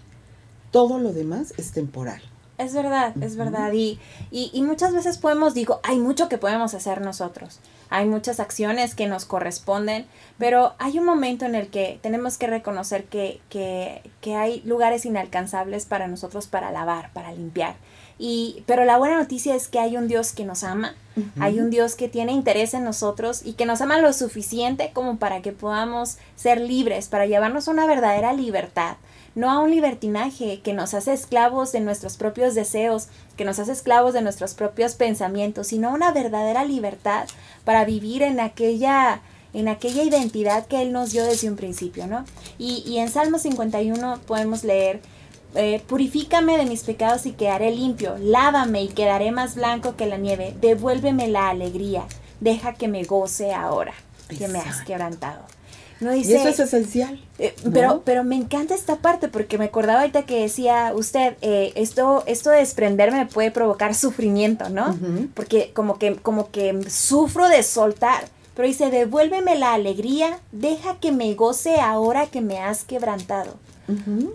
Speaker 2: Todo lo demás es temporal.
Speaker 1: Es verdad, es verdad. Y, y, y muchas veces podemos, digo, hay mucho que podemos hacer nosotros. Hay muchas acciones que nos corresponden, pero hay un momento en el que tenemos que reconocer que, que, que hay lugares inalcanzables para nosotros para lavar, para limpiar. Y, pero la buena noticia es que hay un Dios que nos ama, hay un Dios que tiene interés en nosotros y que nos ama lo suficiente como para que podamos ser libres, para llevarnos a una verdadera libertad, no a un libertinaje que nos hace esclavos de nuestros propios deseos, que nos hace esclavos de nuestros propios pensamientos, sino a una verdadera libertad para vivir en aquella en aquella identidad que Él nos dio desde un principio, ¿no? Y, y en Salmo 51 podemos leer, eh, purifícame de mis pecados y quedaré limpio, lávame y quedaré más blanco que la nieve, devuélveme la alegría, deja que me goce ahora, que me has quebrantado. No
Speaker 2: y
Speaker 1: dice,
Speaker 2: eso es esencial.
Speaker 1: eh,
Speaker 2: ¿no?
Speaker 1: pero, pero me encanta esta parte porque me acordaba ahorita que decía usted, eh, esto, esto de desprenderme puede provocar sufrimiento, ¿no? Porque como que, como que sufro de soltar. Pero dice, devuélveme la alegría, deja que me goce ahora que me has quebrantado.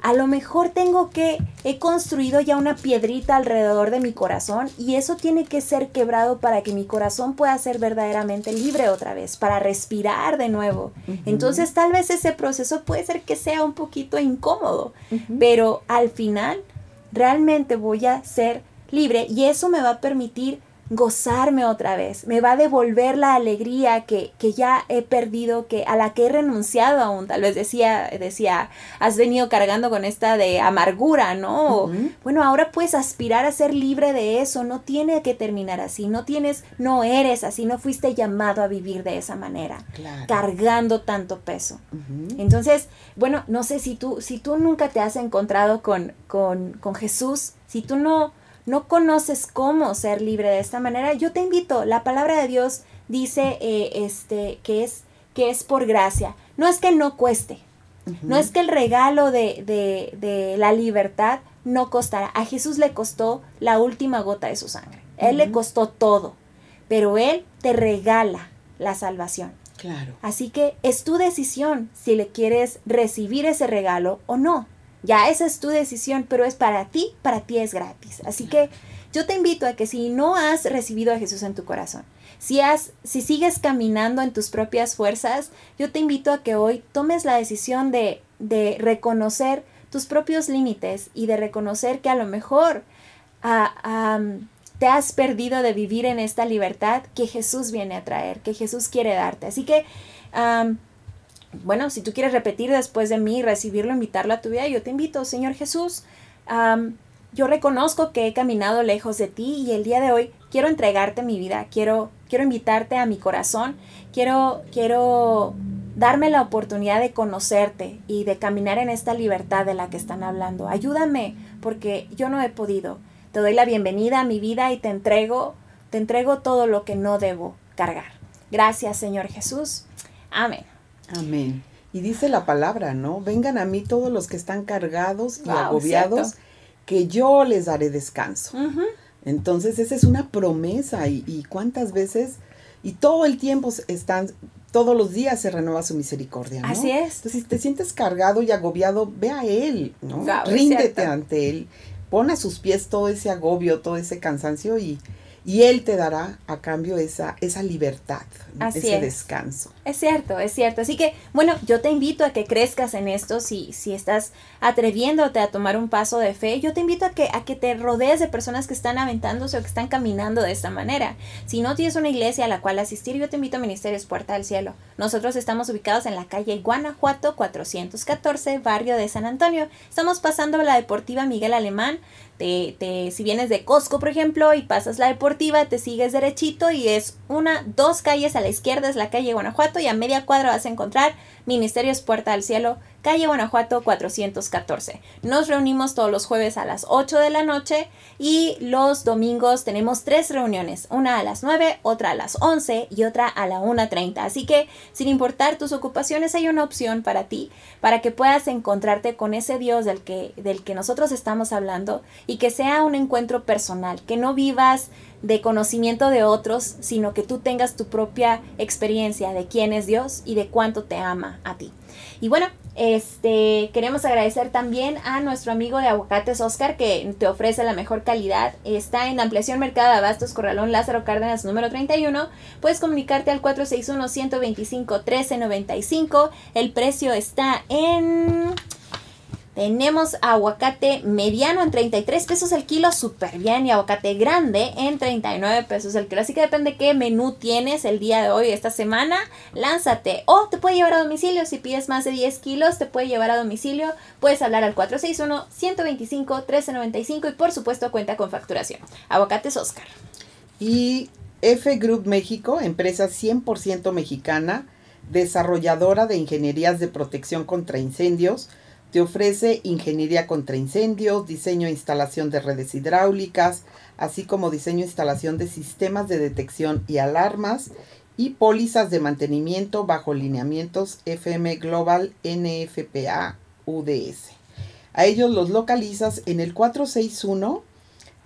Speaker 1: A lo mejor tengo que, he construido ya una piedrita alrededor de mi corazón y eso tiene que ser quebrado para que mi corazón pueda ser verdaderamente libre otra vez, para respirar de nuevo. Entonces tal vez ese proceso puede ser que sea un poquito incómodo, pero al final realmente voy a ser libre y eso me va a permitir gozarme otra vez, me va a devolver la alegría que, que ya he perdido, que a la que he renunciado aún. Tal vez decía, decía, has venido cargando con esta de amargura, ¿no? Bueno, ahora puedes aspirar a ser libre de eso, no tiene que terminar así, no tienes, no eres así, no fuiste llamado a vivir de esa manera,
Speaker 2: Claro.
Speaker 1: cargando tanto peso. Entonces, bueno, no sé si tú, si tú nunca te has encontrado con, con, con Jesús, si tú no, no conoces cómo ser libre de esta manera, yo te invito, la palabra de Dios dice eh, este, que, es, que es por gracia. No es que no cueste, no es que el regalo de, de, de la libertad no costará. A Jesús le costó la última gota de su sangre. Él le costó todo, pero Él te regala la salvación.
Speaker 2: Claro.
Speaker 1: Así que es tu decisión si le quieres recibir ese regalo o no. Ya esa es tu decisión, pero es para ti, para ti es gratis. Así que yo te invito a que si no has recibido a Jesús en tu corazón, si has si sigues caminando en tus propias fuerzas, yo te invito a que hoy tomes la decisión de de reconocer tus propios límites y de reconocer que a lo mejor te has perdido de vivir en esta libertad que Jesús viene a traer, que Jesús quiere darte. Así que, am, bueno, si tú quieres repetir después de mí, recibirlo, invitarlo a tu vida, yo te invito, Señor Jesús, yo reconozco que he caminado lejos de ti y el día de hoy quiero entregarte mi vida, quiero, quiero invitarte a mi corazón, quiero, quiero darme la oportunidad de conocerte y de caminar en esta libertad de la que están hablando. Ayúdame porque yo no he podido. Te doy la bienvenida a mi vida y te entrego, te entrego todo lo que no debo cargar. Gracias, Señor Jesús. Amén.
Speaker 2: Amén. Y dice la palabra, ¿no? Vengan a mí todos los que están cargados y
Speaker 1: Wow,
Speaker 2: agobiados,
Speaker 1: cierto.
Speaker 2: que yo les daré descanso. Entonces, esa es una promesa y, y cuántas veces, y todo el tiempo están, todos los días se renueva su misericordia, ¿no?
Speaker 1: Así es.
Speaker 2: Entonces, si te sientes cargado y agobiado, ve a Él, ¿no?
Speaker 1: Wow,
Speaker 2: Ríndete ante Él, pon a sus pies todo ese agobio, todo ese cansancio y, y Él te dará a cambio esa, esa libertad,
Speaker 1: Así
Speaker 2: ese
Speaker 1: es.
Speaker 2: descanso.
Speaker 1: Es cierto, es cierto. Así que, bueno, yo te invito a que crezcas en esto. Si, si estás atreviéndote a tomar un paso de fe, yo te invito a que, a que te rodees de personas que están aventándose o que están caminando de esta manera. Si no tienes una iglesia a la cual asistir, yo te invito a Ministerios Puerta del Cielo. Nosotros estamos ubicados en la calle Guanajuato 414, barrio de San Antonio. Estamos pasando la Deportiva Miguel Alemán. Te, te- si vienes de Costco, por ejemplo, y pasas la deportiva, te sigues derechito y es una, dos calles a la izquierda es la calle Guanajuato y a media cuadra vas a encontrar Ministerios Puerta del Cielo, calle Guanajuato 414. Nos reunimos todos los jueves a las 8 de la noche y los domingos tenemos tres reuniones, una a las 9, otra a las 11 y otra a la 1.30. Así que sin importar tus ocupaciones hay una opción para ti, para que puedas encontrarte con ese Dios del que, del que nosotros estamos hablando y que sea un encuentro personal, que no vivas de conocimiento de otros, sino que tú tengas tu propia experiencia de quién es Dios y de cuánto te ama a ti. Y bueno, este queremos agradecer también a nuestro amigo de Aguacates Oscar que te ofrece la mejor calidad. Está en Ampliación Mercado de Abastos Corralón Lázaro Cárdenas número 31. Puedes comunicarte al 461 125 1395. El precio está en tenemos aguacate mediano en 33 pesos el kilo, súper bien. Y aguacate grande en 39 pesos el kilo. Así que depende qué menú tienes el día de hoy, esta semana. Lánzate. O te puede llevar a domicilio. Si pides más de 10 kilos, te puede llevar a domicilio. Puedes hablar al 461-125-1395 y por supuesto cuenta con facturación. Aguacates Oscar.
Speaker 2: Y F Group México, empresa 100% mexicana, desarrolladora de ingenierías de protección contra incendios, te ofrece ingeniería contra incendios, diseño e instalación de redes hidráulicas, así como diseño e instalación de sistemas de detección y alarmas y pólizas de mantenimiento bajo lineamientos FM Global NFPA UDS. A ellos los localizas en el 461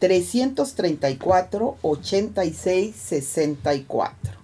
Speaker 2: 334 86 64.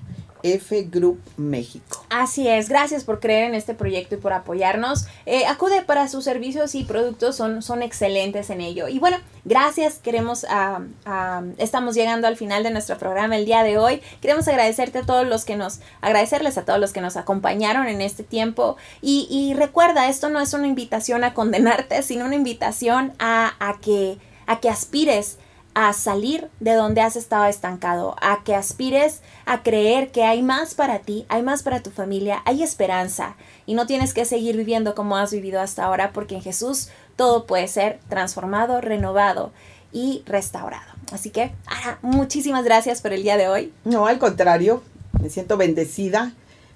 Speaker 2: F Group México.
Speaker 1: Así es, gracias por creer en este proyecto y por apoyarnos. Eh, acude para sus servicios y productos, son, son excelentes en ello. Y bueno, gracias, queremos, ah, ah, estamos llegando al final de nuestro programa el día de hoy. Queremos agradecerte a todos los que nos, agradecerles a todos los que nos acompañaron en este tiempo. Y, y recuerda, esto no es una invitación a condenarte, sino una invitación a, a que, a que aspires a salir de donde has estado estancado, a que aspires a creer que hay más para ti, hay más para tu familia, hay esperanza y no tienes que seguir viviendo como has vivido hasta ahora porque en Jesús todo puede ser transformado, renovado y restaurado. Así que, Ara, muchísimas gracias por el día de hoy.
Speaker 2: No, al contrario, me siento bendecida.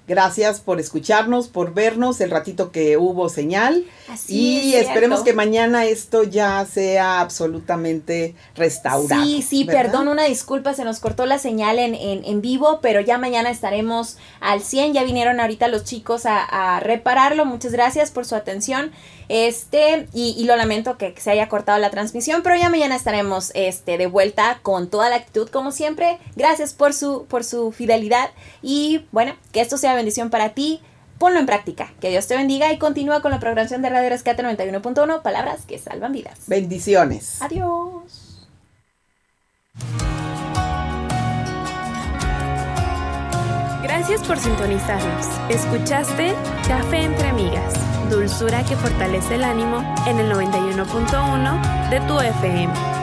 Speaker 2: Gracias por escucharnos, por vernos el ratito que hubo señal.
Speaker 1: Así
Speaker 2: y
Speaker 1: es
Speaker 2: esperemos que mañana esto ya sea absolutamente restaurado.
Speaker 1: Sí, sí,
Speaker 2: ¿verdad?
Speaker 1: perdón, una disculpa, se nos cortó la señal en, en, en vivo, pero ya mañana estaremos al 100. Ya vinieron ahorita los chicos a, a repararlo. Muchas gracias por su atención. Este, y, y lo lamento que, que se haya cortado la transmisión, pero ya mañana estaremos este, de vuelta con toda la actitud, como siempre. Gracias por su, por su fidelidad y bueno, que esto sea bendición para ti. Ponlo en práctica. Que Dios te bendiga y continúa con la programación de Radio Rescate 91.1, palabras que salvan vidas.
Speaker 2: Bendiciones.
Speaker 1: Adiós.
Speaker 4: Gracias por sintonizarnos. Escuchaste Café entre Amigas, dulzura que fortalece el ánimo en el 91.1 de tu FM.